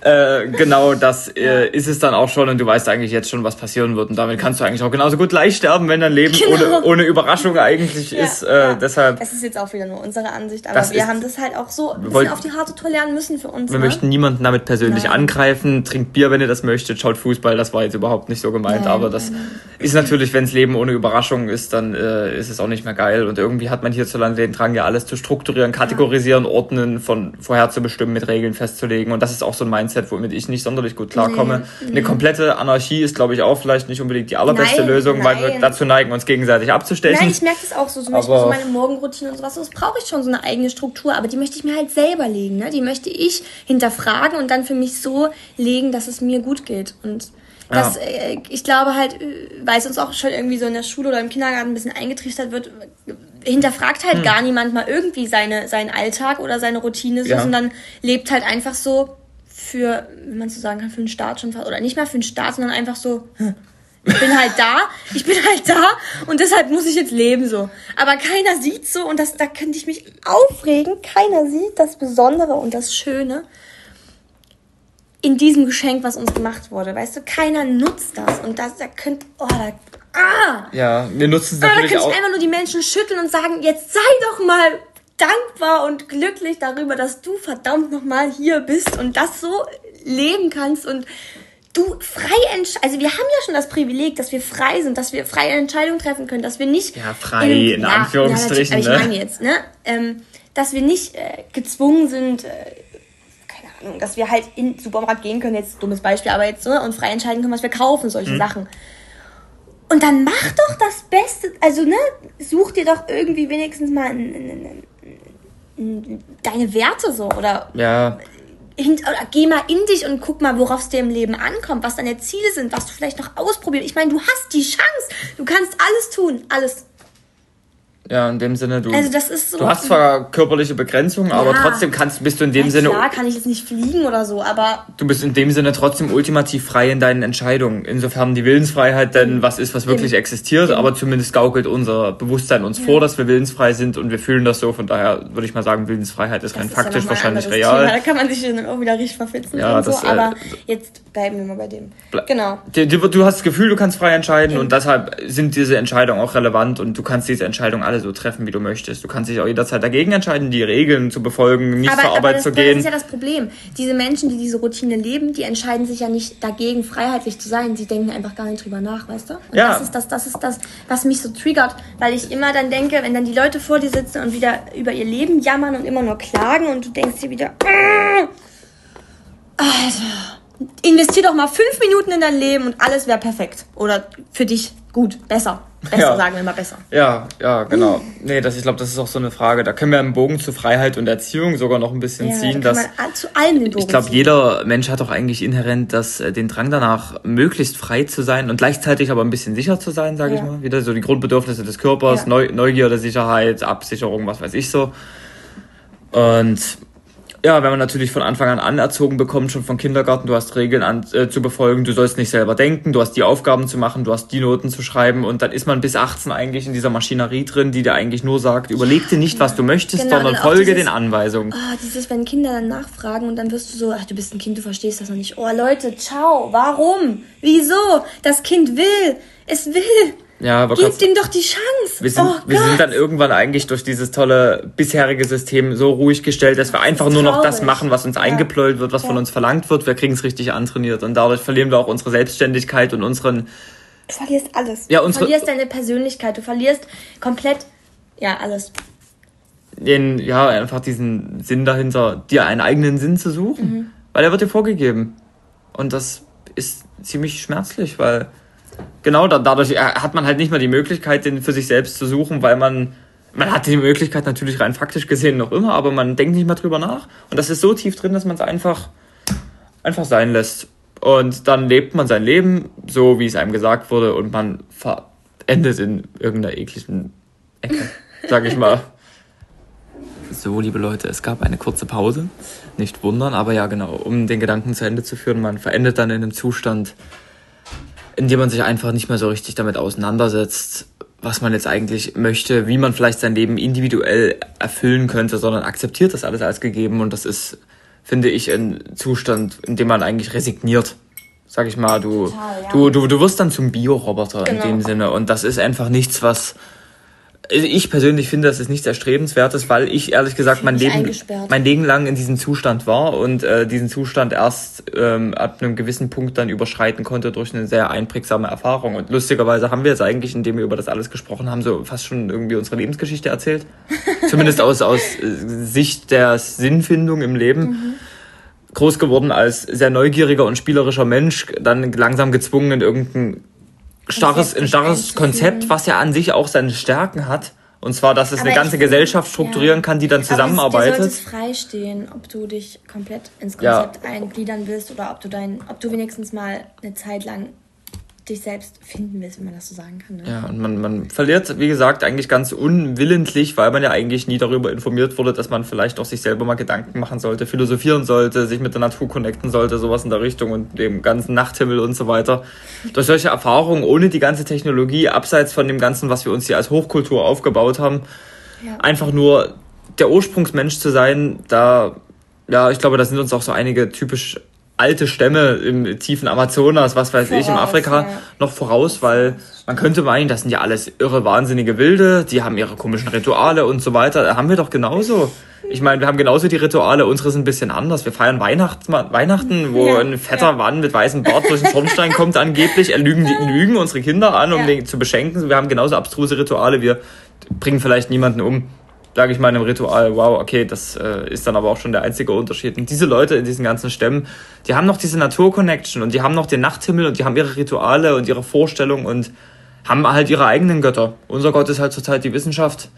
Äh, genau das äh, ist es dann auch schon und du weißt eigentlich jetzt schon, was passieren wird. Und damit kannst du eigentlich auch genauso gut leicht sterben, wenn dein Leben genau. ohne, ohne Überraschung eigentlich ja, ist. Äh, ja. Deshalb. Es ist jetzt auch wieder nur unsere Ansicht, aber wir haben das halt auch so ein bisschen auf die harte Tour lernen müssen für uns. Wir ne? möchten niemanden damit persönlich Nein. angreifen. Trinkt Bier, wenn ihr das möchtet. Schaut Fußball. Das war jetzt überhaupt nicht so gemeint, Nein. aber das ist natürlich, wenn das Leben ohne Überraschung ist, dann äh, ist es auch nicht mehr geil. Und irgendwie hat man hierzulande den Drang, ja alles zu strukturieren, kategorisieren, ordnen, von vorher zu bestimmen, mit Regeln festzulegen. Und das ist auch so ein Mindset, womit ich nicht sonderlich gut klarkomme. Nee. Eine komplette Anarchie ist, glaube ich, auch vielleicht nicht unbedingt die allerbeste nein, Lösung, nein. weil wir dazu neigen, uns gegenseitig abzustechen. Nein, ich merke das auch so. Zum Beispiel so meine Morgenroutine und sowas. Das brauche ich schon so eine eigene Struktur, aber die möchte ich mir halt selber legen. Ne? Die möchte ich hinterfragen und dann für mich so legen, dass es mir gut geht. Und das, ja. äh, ich glaube halt, äh, weil es uns auch schon irgendwie so in der Schule oder im Kindergarten ein bisschen eingetrichtert wird, hinterfragt halt hm. gar niemand mal irgendwie seine, seinen Alltag oder seine Routine, ja. sondern lebt halt einfach so für, wenn man so sagen kann, für einen Start schon fast, oder nicht mal für einen Start, sondern einfach so, ich bin halt da, ich bin halt da und deshalb muss ich jetzt leben so. Aber keiner sieht so und das, da könnte ich mich aufregen, keiner sieht das Besondere und das Schöne in diesem Geschenk, was uns gemacht wurde. Weißt du, keiner nutzt das und das, da könnt, oh, da, ah! Ja, wir nutzen es natürlich auch. Da könnte ich einfach nur die Menschen schütteln und sagen, jetzt sei doch mal dankbar und glücklich darüber, dass du verdammt nochmal hier bist und das so leben kannst und du frei entscheidest. Also wir haben ja schon das Privileg, dass wir frei sind, dass wir freie Entscheidungen treffen können, dass wir nicht. Ja, frei in, in ja, Anführungsstrichen. Ja, ich meine jetzt, ne? Ähm, dass wir nicht äh, gezwungen sind, äh, keine Ahnung, dass wir halt in den Supermarkt gehen können, jetzt dummes Beispiel, aber jetzt, ne? Und frei entscheiden können, was wir kaufen, solche mhm. Sachen. Und dann mach doch das Beste, also ne, such dir doch irgendwie wenigstens mal einen, einen, deine Werte so oder ja. oder geh mal in dich und guck mal, worauf es dir im Leben ankommt, was deine Ziele sind, was du vielleicht noch ausprobierst. Ich meine, du hast die Chance, du kannst alles tun, alles. Ja, in dem Sinne, du, also das ist so du hast zwar körperliche Begrenzungen, ja. aber trotzdem kannst, bist du in dem ja, Sinne. Klar, kann ich jetzt nicht fliegen oder so, aber. Du bist in dem Sinne trotzdem ultimativ frei in deinen Entscheidungen. Insofern die Willensfreiheit denn was ist, was wirklich Eben. existiert, Eben. aber zumindest gaukelt unser Bewusstsein uns ja. vor, dass wir willensfrei sind und wir fühlen das so. Von daher würde ich mal sagen, Willensfreiheit ist das rein ist faktisch wahrscheinlich real. Thema. Da kann man sich dann auch wieder richtig verfitzen ja, und das, so, aber äh, jetzt bleiben wir mal bei dem. Genau. Du, du, hast das Gefühl, du kannst frei entscheiden und deshalb sind diese Entscheidungen auch relevant und du kannst diese Entscheidungen alle so treffen, wie du möchtest. Du kannst dich auch jederzeit dagegen entscheiden, die Regeln zu befolgen, nicht aber, zur Arbeit das, zu gehen. Das ist ja das Problem. Diese Menschen, die diese Routine leben, die entscheiden sich ja nicht dagegen, freiheitlich zu sein. Sie denken einfach gar nicht drüber nach, weißt du? Und ja. das ist das, das ist das, was mich so triggert, weil ich immer dann denke, wenn dann die Leute vor dir sitzen und wieder über ihr Leben jammern und immer nur klagen und du denkst dir wieder, äh, Alter, investier doch mal fünf Minuten in dein Leben und alles wäre perfekt. Oder für dich gut, besser. Besser ja. sagen wir mal besser. Ja, ja, genau. Nee, das, ich glaube, das ist auch so eine Frage. Da können wir einen Bogen zu Freiheit und Erziehung sogar noch ein bisschen ja, ziehen. Da dass, zu allem den Bogen ich glaube, jeder Mensch hat doch eigentlich inhärent das, äh, den Drang danach, möglichst frei zu sein und gleichzeitig aber ein bisschen sicher zu sein, sage ja. ich mal. Wieder so die Grundbedürfnisse des Körpers, Neu Neugierde, Sicherheit, Absicherung, was weiß ich so. Und ja, wenn man natürlich von Anfang an anerzogen bekommt, schon von Kindergarten, du hast Regeln an, äh, zu befolgen, du sollst nicht selber denken, du hast die Aufgaben zu machen, du hast die Noten zu schreiben und dann ist man bis 18 eigentlich in dieser Maschinerie drin, die dir eigentlich nur sagt, überleg dir nicht, was du möchtest, genau, sondern folge dieses, den Anweisungen. Oh, dieses, wenn Kinder dann nachfragen und dann wirst du so, ach, du bist ein Kind, du verstehst das noch nicht. Oh, Leute, ciao, warum? Wieso? Das Kind will, es will. Ja, aber Gib ihm doch die Chance. Wir sind, oh wir sind dann irgendwann eigentlich durch dieses tolle bisherige System so ruhig gestellt, dass wir einfach nur noch das machen, was uns ja. eingepläut wird, was ja. von uns verlangt wird. Wir kriegen es richtig antrainiert und dadurch verlieren wir auch unsere Selbstständigkeit und unseren. Du verlierst alles. Ja, unsere, du verlierst deine Persönlichkeit. Du verlierst komplett, ja, alles. Den, ja, einfach diesen Sinn dahinter, dir einen eigenen Sinn zu suchen. Mhm. Weil er wird dir vorgegeben. Und das ist ziemlich schmerzlich, weil genau, dadurch hat man halt nicht mehr die Möglichkeit, den für sich selbst zu suchen, weil man, man hat die Möglichkeit natürlich rein faktisch gesehen noch immer, aber man denkt nicht mehr drüber nach. Und das ist so tief drin, dass man es einfach, einfach sein lässt. Und dann lebt man sein Leben, so wie es einem gesagt wurde, und man endet in irgendeiner ekligen Ecke, *laughs* sag ich mal. So, liebe Leute, es gab eine kurze Pause. Nicht wundern, aber ja, genau, um den Gedanken zu Ende zu führen, man verendet dann in einem Zustand, indem man sich einfach nicht mehr so richtig damit auseinandersetzt, was man jetzt eigentlich möchte, wie man vielleicht sein Leben individuell erfüllen könnte, sondern akzeptiert das alles als gegeben und das ist, finde ich, ein Zustand, in dem man eigentlich resigniert. Sag ich mal, du, Total, ja. du, du, du wirst dann zum Bioroboter genau. in dem Sinne und das ist einfach nichts, was also ich persönlich finde, das ist nichts Erstrebenswertes, weil ich ehrlich gesagt mein Leben, mein Leben lang in diesem Zustand war und äh, diesen Zustand erst ähm, ab einem gewissen Punkt dann überschreiten konnte durch eine sehr einprägsame Erfahrung. Und lustigerweise haben wir jetzt eigentlich, indem wir über das alles gesprochen haben, so fast schon irgendwie unsere Lebensgeschichte erzählt. *laughs* Zumindest aus, aus äh, Sicht der Sinnfindung im Leben. Mhm. Groß geworden als sehr neugieriger und spielerischer Mensch, dann langsam gezwungen in irgendein starres, ein starres Konzept, was ja an sich auch seine Stärken hat. Und zwar, dass es aber eine ganze Gesellschaft strukturieren ja. kann, die dann zusammenarbeitet. Aber es, dir sollte es freistehen, ob du dich komplett ins Konzept ja. eingliedern willst oder ob du dein, ob du wenigstens mal eine Zeit lang dich selbst finden willst, wenn man das so sagen kann. Ne? Ja, und man, man verliert, wie gesagt, eigentlich ganz unwillentlich, weil man ja eigentlich nie darüber informiert wurde, dass man vielleicht auch sich selber mal Gedanken machen sollte, philosophieren sollte, sich mit der Natur connecten sollte, sowas in der Richtung und dem ganzen Nachthimmel und so weiter. Durch solche Erfahrungen, ohne die ganze Technologie, abseits von dem Ganzen, was wir uns hier als Hochkultur aufgebaut haben, ja. einfach nur der Ursprungsmensch zu sein, da, ja, ich glaube, da sind uns auch so einige typisch alte Stämme im tiefen Amazonas, was weiß voraus, ich, im Afrika ja. noch voraus, weil man könnte meinen, das sind ja alles irre, wahnsinnige Wilde, die haben ihre komischen Rituale und so weiter. Da haben wir doch genauso. Ich meine, wir haben genauso die Rituale, unsere sind ein bisschen anders. Wir feiern Weihnachts Weihnachten, wo ja, ein fetter ja. Mann mit weißem Bart durch den Schornstein *laughs* kommt angeblich. Er lügen, lügen unsere Kinder an, um ja. den zu beschenken. Wir haben genauso abstruse Rituale. Wir bringen vielleicht niemanden um sage ich mal, einem Ritual, wow, okay, das äh, ist dann aber auch schon der einzige Unterschied. Und diese Leute in diesen ganzen Stämmen, die haben noch diese Natur-Connection und die haben noch den Nachthimmel und die haben ihre Rituale und ihre Vorstellungen und haben halt ihre eigenen Götter. Unser Gott ist halt zurzeit die Wissenschaft.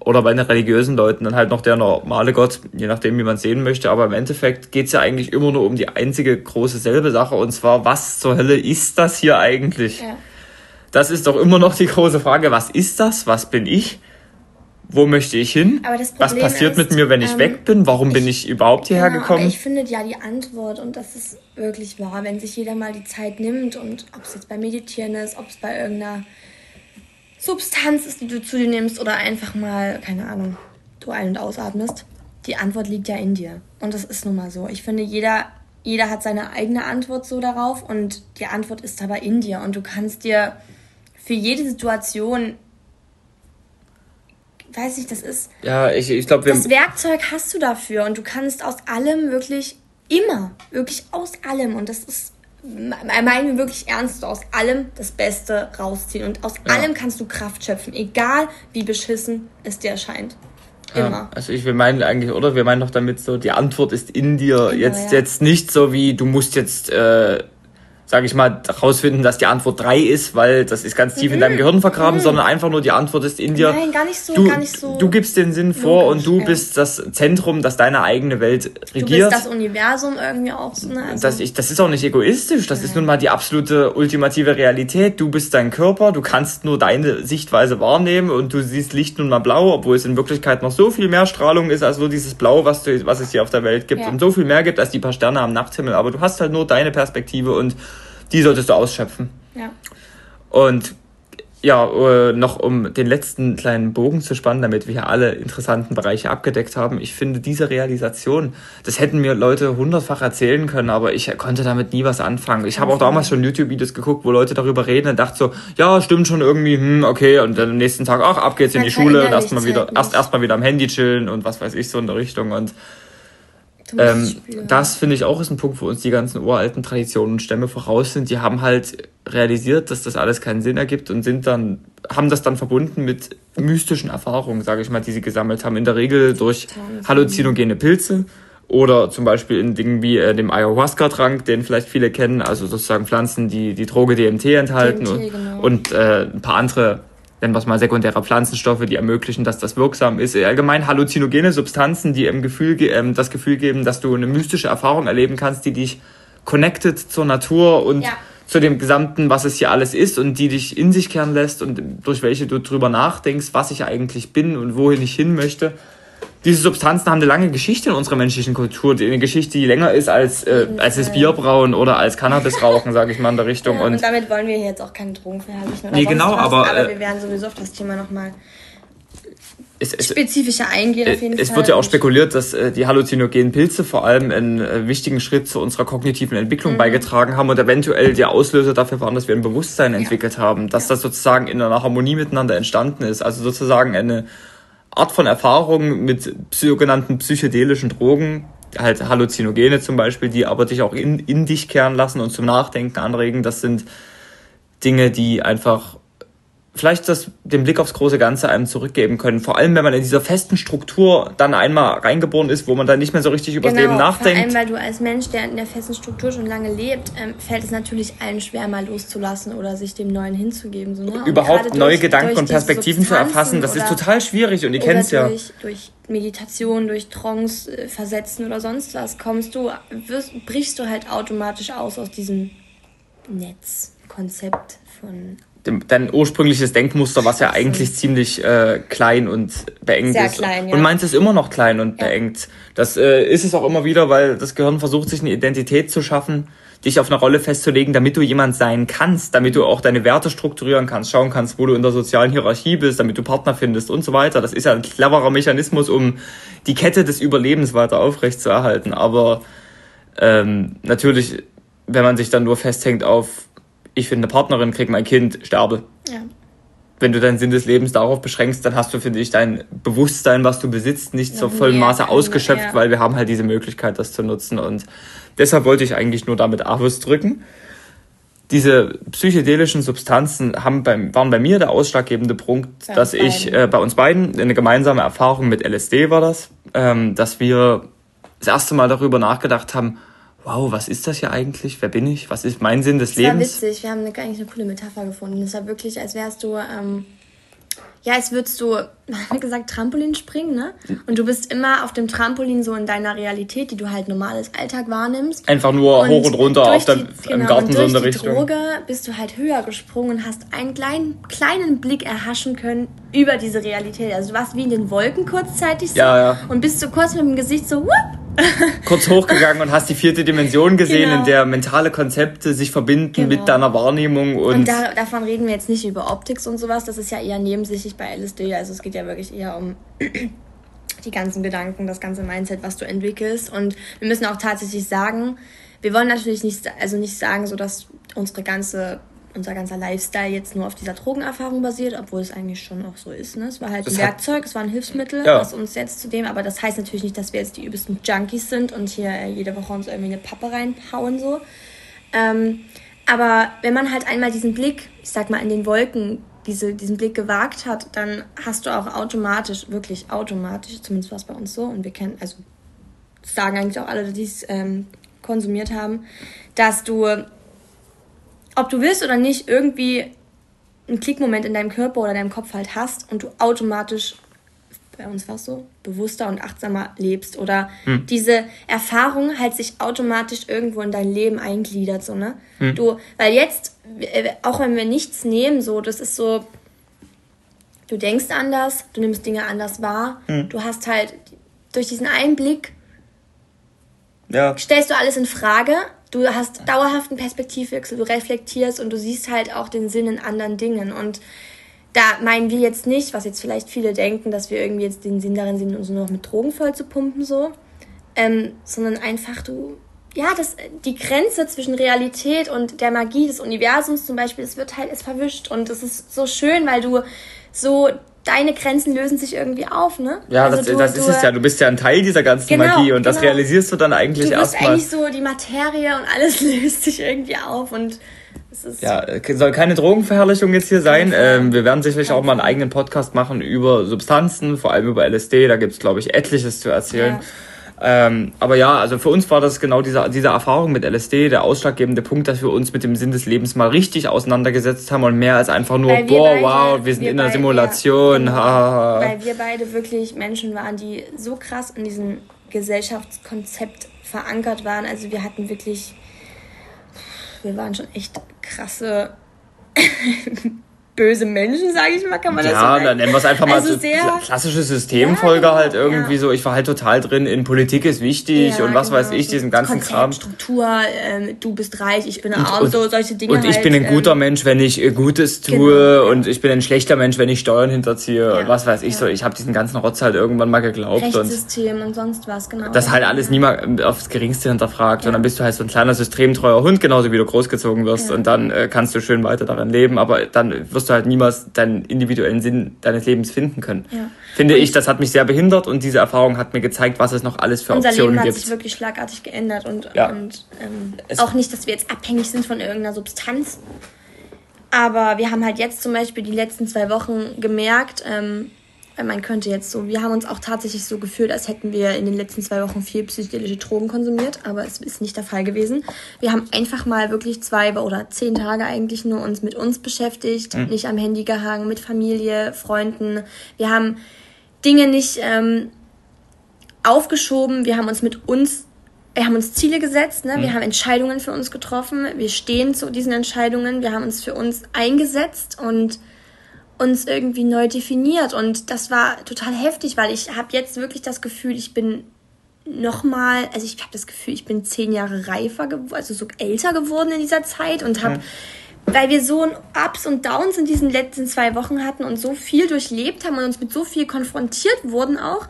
Oder bei den religiösen Leuten dann halt noch der normale Gott, je nachdem, wie man sehen möchte. Aber im Endeffekt geht's ja eigentlich immer nur um die einzige große selbe Sache. Und zwar, was zur Hölle ist das hier eigentlich? Ja. Das ist doch immer noch die große Frage, was ist das? Was bin ich? Wo möchte ich hin? Was passiert ist, mit mir, wenn ich ähm, weg bin? Warum ich, bin ich überhaupt hierher genau, gekommen? ich finde ja die Antwort und das ist wirklich wahr, wenn sich jeder mal die Zeit nimmt und ob es jetzt bei Meditieren ist, ob es bei irgendeiner Substanz ist, die du zu dir nimmst oder einfach mal, keine Ahnung, du ein- und ausatmest. Die Antwort liegt ja in dir. Und das ist nun mal so. Ich finde, jeder, jeder hat seine eigene Antwort so darauf und die Antwort ist aber in dir. Und du kannst dir für jede Situation weiß ich, das ist. Ja, ich, ich glaube, Das Werkzeug hast du dafür und du kannst aus allem wirklich immer, wirklich aus allem und das ist meinen wir wirklich ernst, aus allem das Beste rausziehen. Und aus ja. allem kannst du Kraft schöpfen, egal wie beschissen es dir erscheint. Immer. Ja, also ich, wir meinen eigentlich, oder? Wir meinen doch damit so, die Antwort ist in dir. Genau, jetzt, ja. jetzt nicht so wie, du musst jetzt äh, sage ich mal, herausfinden, dass die Antwort drei ist, weil das ist ganz tief mhm. in deinem Gehirn vergraben, mhm. sondern einfach nur die Antwort ist in dir. Nein, gar nicht so, du, gar nicht so. Du gibst den Sinn vor und du ja. bist das Zentrum, das deine eigene Welt regiert. Du bist das Universum irgendwie auch. So, ne? also das, ich, das ist auch nicht egoistisch, das ja. ist nun mal die absolute ultimative Realität. Du bist dein Körper, du kannst nur deine Sichtweise wahrnehmen und du siehst Licht nun mal blau, obwohl es in Wirklichkeit noch so viel mehr Strahlung ist als nur dieses Blau, was, du, was es hier auf der Welt gibt ja. und so viel mehr gibt als die paar Sterne am Nachthimmel. Aber du hast halt nur deine Perspektive und die solltest du ausschöpfen. Ja. Und ja, äh, noch um den letzten kleinen Bogen zu spannen, damit wir hier alle interessanten Bereiche abgedeckt haben. Ich finde diese Realisation, das hätten mir Leute hundertfach erzählen können, aber ich konnte damit nie was anfangen. Ich habe auch damals schon YouTube-Videos geguckt, wo Leute darüber reden und dachte so, ja, stimmt schon irgendwie, hm, okay, und dann am nächsten Tag, ach, ab geht's in die Schule, erstmal wieder, erst erstmal wieder am Handy chillen und was weiß ich so in der Richtung und ähm, das finde ich auch ist ein Punkt, wo uns die ganzen uralten Traditionen und Stämme voraus sind. Die haben halt realisiert, dass das alles keinen Sinn ergibt und sind dann, haben das dann verbunden mit mystischen Erfahrungen, sage ich mal, die sie gesammelt haben. In der Regel durch halluzinogene Pilze oder zum Beispiel in Dingen wie äh, dem Ayahuasca-Trank, den vielleicht viele kennen, also sozusagen Pflanzen, die die Droge DMT enthalten DMT, und, genau. und äh, ein paar andere nennen wir es mal sekundäre Pflanzenstoffe, die ermöglichen, dass das wirksam ist. Allgemein halluzinogene Substanzen, die im Gefühl, ähm, das Gefühl geben, dass du eine mystische Erfahrung erleben kannst, die dich connected zur Natur und ja. zu dem Gesamten, was es hier alles ist und die dich in sich kehren lässt und durch welche du drüber nachdenkst, was ich eigentlich bin und wohin ich hin möchte diese Substanzen haben eine lange Geschichte in unserer menschlichen Kultur, eine Geschichte, die länger ist als, äh, als das Bierbrauen oder als Cannabisrauchen, sage ich mal in der Richtung. Ja, und, und, damit wollen wir jetzt auch keine Drogen verherrlichen. Nee, genau, aber, aber wir werden sowieso auf das Thema nochmal spezifischer eingehen auf jeden es Fall. wird ja auch spekuliert, dass äh, die halluzinogenen Pilze vor allem einen äh, wichtigen Schritt zu unserer kognitiven Entwicklung mhm. beigetragen haben und eventuell der Auslöser dafür waren, dass wir ein Bewusstsein ja. entwickelt haben, dass ja. das sozusagen in einer Harmonie miteinander entstanden ist. Also sozusagen eine Art von Erfahrung mit sogenannten psychedelischen Drogen, halt Halluzinogene zum Beispiel, die aber dich auch in, in dich kehren lassen und zum Nachdenken anregen. Das sind Dinge, die einfach vielleicht das, den Blick aufs große Ganze einem zurückgeben können. Vor allem, wenn man in dieser festen Struktur dann einmal reingeboren ist, wo man dann nicht mehr so richtig über genau, das Leben nachdenkt. Vor allem, weil du als Mensch, der in der festen Struktur schon lange lebt, ähm, fällt es natürlich allen schwer, mal loszulassen oder sich dem Neuen hinzugeben. So, ne? Überhaupt durch, neue Gedanken und Perspektiven zu erfassen, das ist total schwierig und ihr kennt es ja. Durch, durch Meditation, durch Trance äh, versetzen oder sonst was, kommst du, wirst, brichst du halt automatisch aus aus diesem Netzkonzept von dein ursprüngliches Denkmuster, was ja eigentlich ziemlich äh, klein und beengt Sehr ist. Klein, ja. Und meins ist immer noch klein und ja. beengt. Das äh, ist es auch immer wieder, weil das Gehirn versucht, sich eine Identität zu schaffen, dich auf eine Rolle festzulegen, damit du jemand sein kannst, damit du auch deine Werte strukturieren kannst, schauen kannst, wo du in der sozialen Hierarchie bist, damit du Partner findest und so weiter. Das ist ja ein cleverer Mechanismus, um die Kette des Überlebens weiter aufrechtzuerhalten. Aber ähm, natürlich, wenn man sich dann nur festhängt auf ich finde eine Partnerin, krieg mein Kind, sterbe. Ja. Wenn du deinen Sinn des Lebens darauf beschränkst, dann hast du, finde ich, dein Bewusstsein, was du besitzt, nicht zur vollen Maße ausgeschöpft, ja. weil wir haben halt diese Möglichkeit, das zu nutzen. Und deshalb wollte ich eigentlich nur damit drücken. Diese psychedelischen Substanzen haben beim, waren bei mir der ausschlaggebende Punkt, bei dass ich äh, bei uns beiden eine gemeinsame Erfahrung mit LSD war das, ähm, dass wir das erste Mal darüber nachgedacht haben, wow, was ist das hier eigentlich? Wer bin ich? Was ist mein Sinn des das Lebens? Das war witzig. Wir haben eine, eigentlich eine coole Metapher gefunden. Es war wirklich, als wärst du, ähm, ja, als würdest du, *laughs* wie gesagt, Trampolin springen, ne? Und du bist immer auf dem Trampolin so in deiner Realität, die du halt normales Alltag wahrnimmst. Einfach nur und hoch und runter auf der, die, genau, im Garten so in der Richtung. Durch die Droge bist du halt höher gesprungen und hast einen kleinen, kleinen Blick erhaschen können über diese Realität. Also du warst wie in den Wolken kurzzeitig so ja, ja. und bist so kurz mit dem Gesicht so, whoop, *laughs* kurz hochgegangen und hast die vierte Dimension gesehen, genau. in der mentale Konzepte sich verbinden genau. mit deiner Wahrnehmung. Und, und da, davon reden wir jetzt nicht über Optik und sowas, das ist ja eher nebensächlich bei LSD. Also es geht ja wirklich eher um *clears throat* die ganzen Gedanken, das ganze Mindset, was du entwickelst. Und wir müssen auch tatsächlich sagen, wir wollen natürlich nicht, also nicht sagen, so dass unsere ganze unser ganzer Lifestyle jetzt nur auf dieser Drogenerfahrung basiert, obwohl es eigentlich schon auch so ist. Ne? Es war halt das ein Werkzeug, es war ein Hilfsmittel, ja. was uns jetzt zu dem, aber das heißt natürlich nicht, dass wir jetzt die übelsten Junkies sind und hier äh, jede Woche uns irgendwie eine Pappe reinhauen so. Ähm, aber wenn man halt einmal diesen Blick, ich sag mal, in den Wolken, diese, diesen Blick gewagt hat, dann hast du auch automatisch, wirklich automatisch, zumindest war es bei uns so, und wir kennen, also sagen eigentlich auch alle, die es ähm, konsumiert haben, dass du ob du willst oder nicht, irgendwie einen Klickmoment in deinem Körper oder deinem Kopf halt hast und du automatisch, bei uns war es so, bewusster und achtsamer lebst oder hm. diese Erfahrung halt sich automatisch irgendwo in dein Leben eingliedert, so, ne? Hm. Du, weil jetzt, äh, auch wenn wir nichts nehmen, so, das ist so, du denkst anders, du nimmst Dinge anders wahr, hm. du hast halt durch diesen Einblick ja. stellst du alles in Frage, du hast dauerhaften Perspektivwechsel, du reflektierst und du siehst halt auch den Sinn in anderen Dingen. Und da meinen wir jetzt nicht, was jetzt vielleicht viele denken, dass wir irgendwie jetzt den Sinn darin sehen, uns nur noch mit Drogen voll zu pumpen, so, ähm, sondern einfach du, ja, das, die Grenze zwischen Realität und der Magie des Universums zum Beispiel, es wird halt, es verwischt. Und es ist so schön, weil du so deine Grenzen lösen sich irgendwie auf, ne? Ja, also das, du, das ist du, es ja. Du bist ja ein Teil dieser ganzen genau, Magie und das genau. realisierst du dann eigentlich erstmal. Du bist erst eigentlich so die Materie und alles *laughs* löst sich irgendwie auf und es ist ja, soll keine Drogenverherrlichung jetzt hier sein. Ähm, wir werden sicherlich auch mal einen eigenen Podcast machen über Substanzen, vor allem über LSD. Da gibt's glaube ich, etliches zu erzählen. Ja. Ähm, aber ja, also für uns war das genau diese, diese Erfahrung mit LSD der ausschlaggebende Punkt, dass wir uns mit dem Sinn des Lebens mal richtig auseinandergesetzt haben und mehr als einfach nur, boah, beide, wow, wir sind wir in einer Simulation. Ja, genau, weil wir beide wirklich Menschen waren, die so krass in diesem Gesellschaftskonzept verankert waren. Also wir hatten wirklich, wir waren schon echt krasse *laughs* böse Menschen, sage ich mal, kann man ja, das so Ja, dann nennen wir es einfach mal also so sehr, klassische Systemfolger ja, halt irgendwie ja. so. Ich war halt total drin in Politik ist wichtig und was genau. weiß ich, diesen ganzen Konzept, Kram. Struktur, ähm, du bist reich, ich bin arm, so solche Dinge. Und ich halt, bin ein guter ähm, Mensch, wenn ich äh, Gutes tue genau, und ich bin ein schlechter Mensch, wenn ich Steuern hinterziehe und was weiß ich so. Ich habe diesen ganzen Rotz halt irgendwann mal geglaubt. Rechtssystem und, und sonst was, genau. Das halt alles niemand aufs Geringste hinterfragt und dann bist du halt so ein kleiner systemtreuer Hund, genauso wie du großgezogen wirst und dann äh, kannst du schön weiter darin leben, aber dann wirst wirst du halt niemals deinen individuellen Sinn deines Lebens finden können. Ja. Finde und ich, das hat mich sehr behindert und diese Erfahrung hat mir gezeigt, was es noch alles für Optionen gibt. Unser Leben hat sich wirklich schlagartig geändert und, ja. und ähm, auch nicht, dass wir jetzt abhängig sind von irgendeiner Substanz. Aber wir haben halt jetzt zum Beispiel die letzten zwei Wochen gemerkt, ähm, man könnte jetzt so, wir haben uns auch tatsächlich so gefühlt, als hätten wir in den letzten zwei Wochen viel psychedelische Drogen konsumiert, aber es ist nicht der Fall gewesen. Wir haben einfach mal wirklich zwei oder zehn Tage eigentlich nur uns mit uns beschäftigt, mhm. nicht am Handy gehangen, mit Familie, Freunden. Wir haben Dinge nicht ähm, aufgeschoben, wir haben uns mit uns, wir haben uns Ziele gesetzt, ne? Mhm. wir haben Entscheidungen für uns getroffen, wir stehen zu diesen Entscheidungen, wir haben uns für uns eingesetzt und uns irgendwie neu definiert. Und das war total heftig, weil ich habe jetzt wirklich das Gefühl, ich bin nochmal, also ich habe das Gefühl, ich bin zehn Jahre reifer, also so älter geworden in dieser Zeit und habe, ja. weil wir so Ups und Downs in diesen letzten zwei Wochen hatten und so viel durchlebt haben und uns mit so viel konfrontiert wurden auch.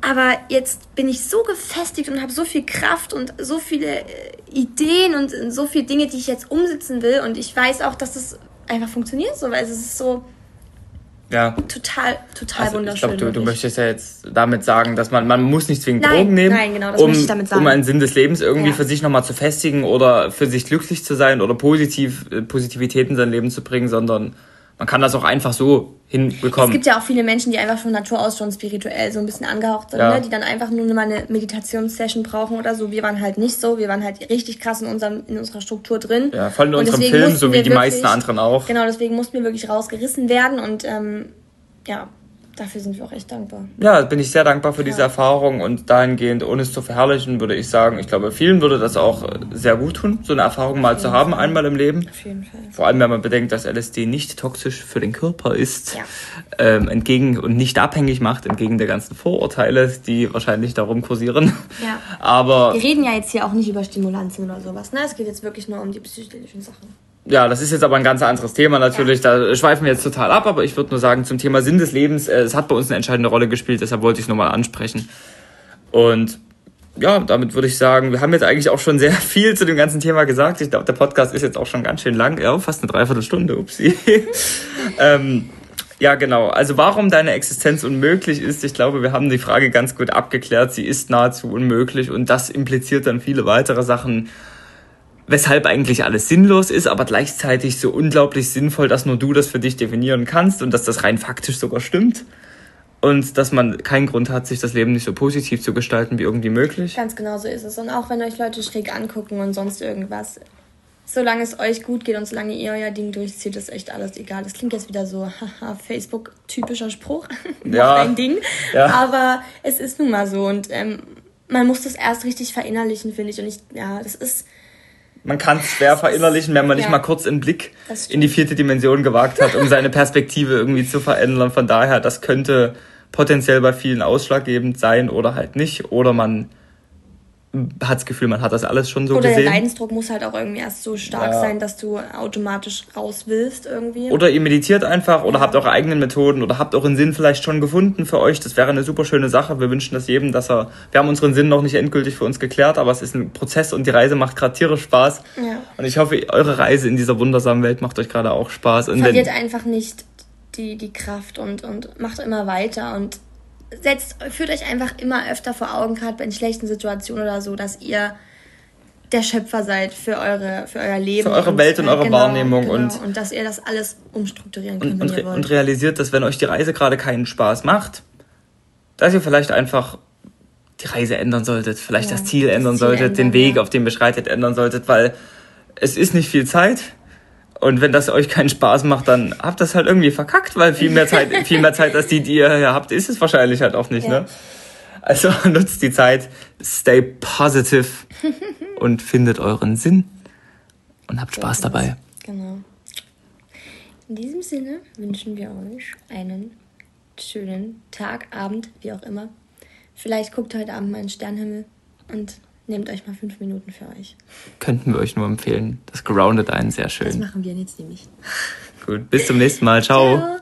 Aber jetzt bin ich so gefestigt und habe so viel Kraft und so viele äh, Ideen und so viele Dinge, die ich jetzt umsetzen will. Und ich weiß auch, dass das einfach funktioniert so, weil es ist so ja. total, total also wunderschön. Ich glaube, du, du möchtest ja jetzt damit sagen, dass man, man muss nicht zwingend nein, Drogen nehmen, nein, genau, das um, möchte ich damit sagen. um einen Sinn des Lebens irgendwie ja. für sich nochmal zu festigen oder für sich glücklich zu sein oder positiv, äh, Positivität in sein Leben zu bringen, sondern man kann das auch einfach so hinbekommen. Es gibt ja auch viele Menschen, die einfach von Natur aus schon spirituell so ein bisschen angehaucht sind, ja. ne? die dann einfach nur mal eine Meditationssession brauchen oder so. Wir waren halt nicht so, wir waren halt richtig krass in, unserem, in unserer Struktur drin. Ja, voll in unserem Film, so wie die wirklich, meisten anderen auch. Genau, deswegen mussten wir wirklich rausgerissen werden und ähm, ja, Dafür sind wir auch echt dankbar. Ja, bin ich sehr dankbar für ja. diese Erfahrung und dahingehend, ohne es zu verherrlichen, würde ich sagen, ich glaube, vielen würde das auch sehr gut tun, so eine Erfahrung mal zu haben, Fall. einmal im Leben. Auf jeden Fall. Vor allem, wenn man bedenkt, dass LSD nicht toxisch für den Körper ist, ja. ähm, entgegen und nicht abhängig macht, entgegen der ganzen Vorurteile, die wahrscheinlich darum kursieren. Ja. *laughs* Aber. Wir reden ja jetzt hier auch nicht über Stimulanzen oder sowas, ne? Es geht jetzt wirklich nur um die psychologischen Sachen ja, das ist jetzt aber ein ganz anderes Thema natürlich. Da schweifen wir jetzt total ab, aber ich würde nur sagen, zum Thema Sinn des Lebens, äh, es hat bei uns eine entscheidende Rolle gespielt, deshalb wollte ich es nochmal ansprechen. Und ja, damit würde ich sagen, wir haben jetzt eigentlich auch schon sehr *laughs* viel zu dem ganzen Thema gesagt. Ich glaube, der Podcast ist jetzt auch schon ganz schön lang. Ja, fast eine Dreiviertelstunde, upsie. *laughs* ähm, ja, genau. Also warum deine Existenz unmöglich ist, ich glaube, wir haben die Frage ganz gut abgeklärt. Sie ist nahezu unmöglich und das impliziert dann viele weitere Sachen weshalb eigentlich alles sinnlos ist, aber gleichzeitig so unglaublich sinnvoll, dass nur du das für dich definieren kannst und dass das rein faktisch sogar stimmt. Und dass man keinen Grund hat, sich das Leben nicht so positiv zu gestalten wie irgendwie möglich. Ganz genau so ist es. Und auch wenn euch Leute schräg angucken und sonst irgendwas, solange es euch gut geht und solange ihr euer Ding durchzieht, ist echt alles egal. Das klingt jetzt wieder so, haha, Facebook-typischer Spruch. *laughs* Ja. Macht ein Ding. Ja. Aber es ist nun mal so und ähm, man muss das erst richtig verinnerlichen, finde ich. Und ich, ja, das ist. Man kann es schwer verinnerlichen, wenn man ja. nicht mal kurz einen Blick in die vierte Dimension gewagt hat, um seine Perspektive irgendwie zu verändern. Von daher, das könnte potenziell bei vielen ausschlaggebend sein oder halt nicht. Oder man hat das Gefühl, man hat das alles schon so Oder gesehen. der Leidensdruck muss halt auch irgendwie erst so stark ja. sein, dass du automatisch raus willst irgendwie. Oder ihr meditiert einfach oder ja. habt eure eigenen Methoden oder habt euren Sinn vielleicht schon gefunden für euch. Das wäre eine super schöne Sache. Wir wünschen das jedem, dass er. Wir haben unseren Sinn noch nicht endgültig für uns geklärt, aber es ist ein Prozess und die Reise macht gerade tierisch Spaß. Ja. Und ich hoffe, eure Reise in dieser wundersamen Welt macht euch gerade auch Spaß. Und Verliert einfach nicht die, die Kraft und, und macht immer weiter und setzt, führt euch einfach immer öfter vor Augen, gerade in schlechten Situationen oder so, dass ihr der Schöpfer seid für eure für euer Leben für eure Welt und, eure genau, Wahrnehmung genau, und und dass ihr das alles umstrukturieren könnt und, und, und realisiert, dass wenn euch die Reise gerade keinen Spaß macht, dass ihr vielleicht einfach die Reise ändern solltet, vielleicht ja, das Ziel ändern das Ziel solltet, ändern, den Weg, ja. auf dem beschreitet, ändern solltet, weil es ist nicht viel Zeit und wenn das euch keinen Spaß macht, dann habt das halt irgendwie verkackt, weil viel mehr Zeit, *laughs* viel mehr Zeit als die, die ihr hier habt, ist es wahrscheinlich halt auch nicht, ja. ne? Also *laughs* nutzt die Zeit, stay positive *laughs* und findet euren Sinn und habt Spaß dabei. Genau. In diesem Sinne wünschen wir euch einen schönen Tag, Abend, wie auch immer. Vielleicht guckt heute Abend mal in den Sternhimmel und Nehmt euch mal fünf Minuten für euch. Könnten wir euch nur empfehlen. Das groundet einen sehr schön. Das machen wir jetzt nämlich. Gut, bis zum nächsten Mal. Ciao. Ciao.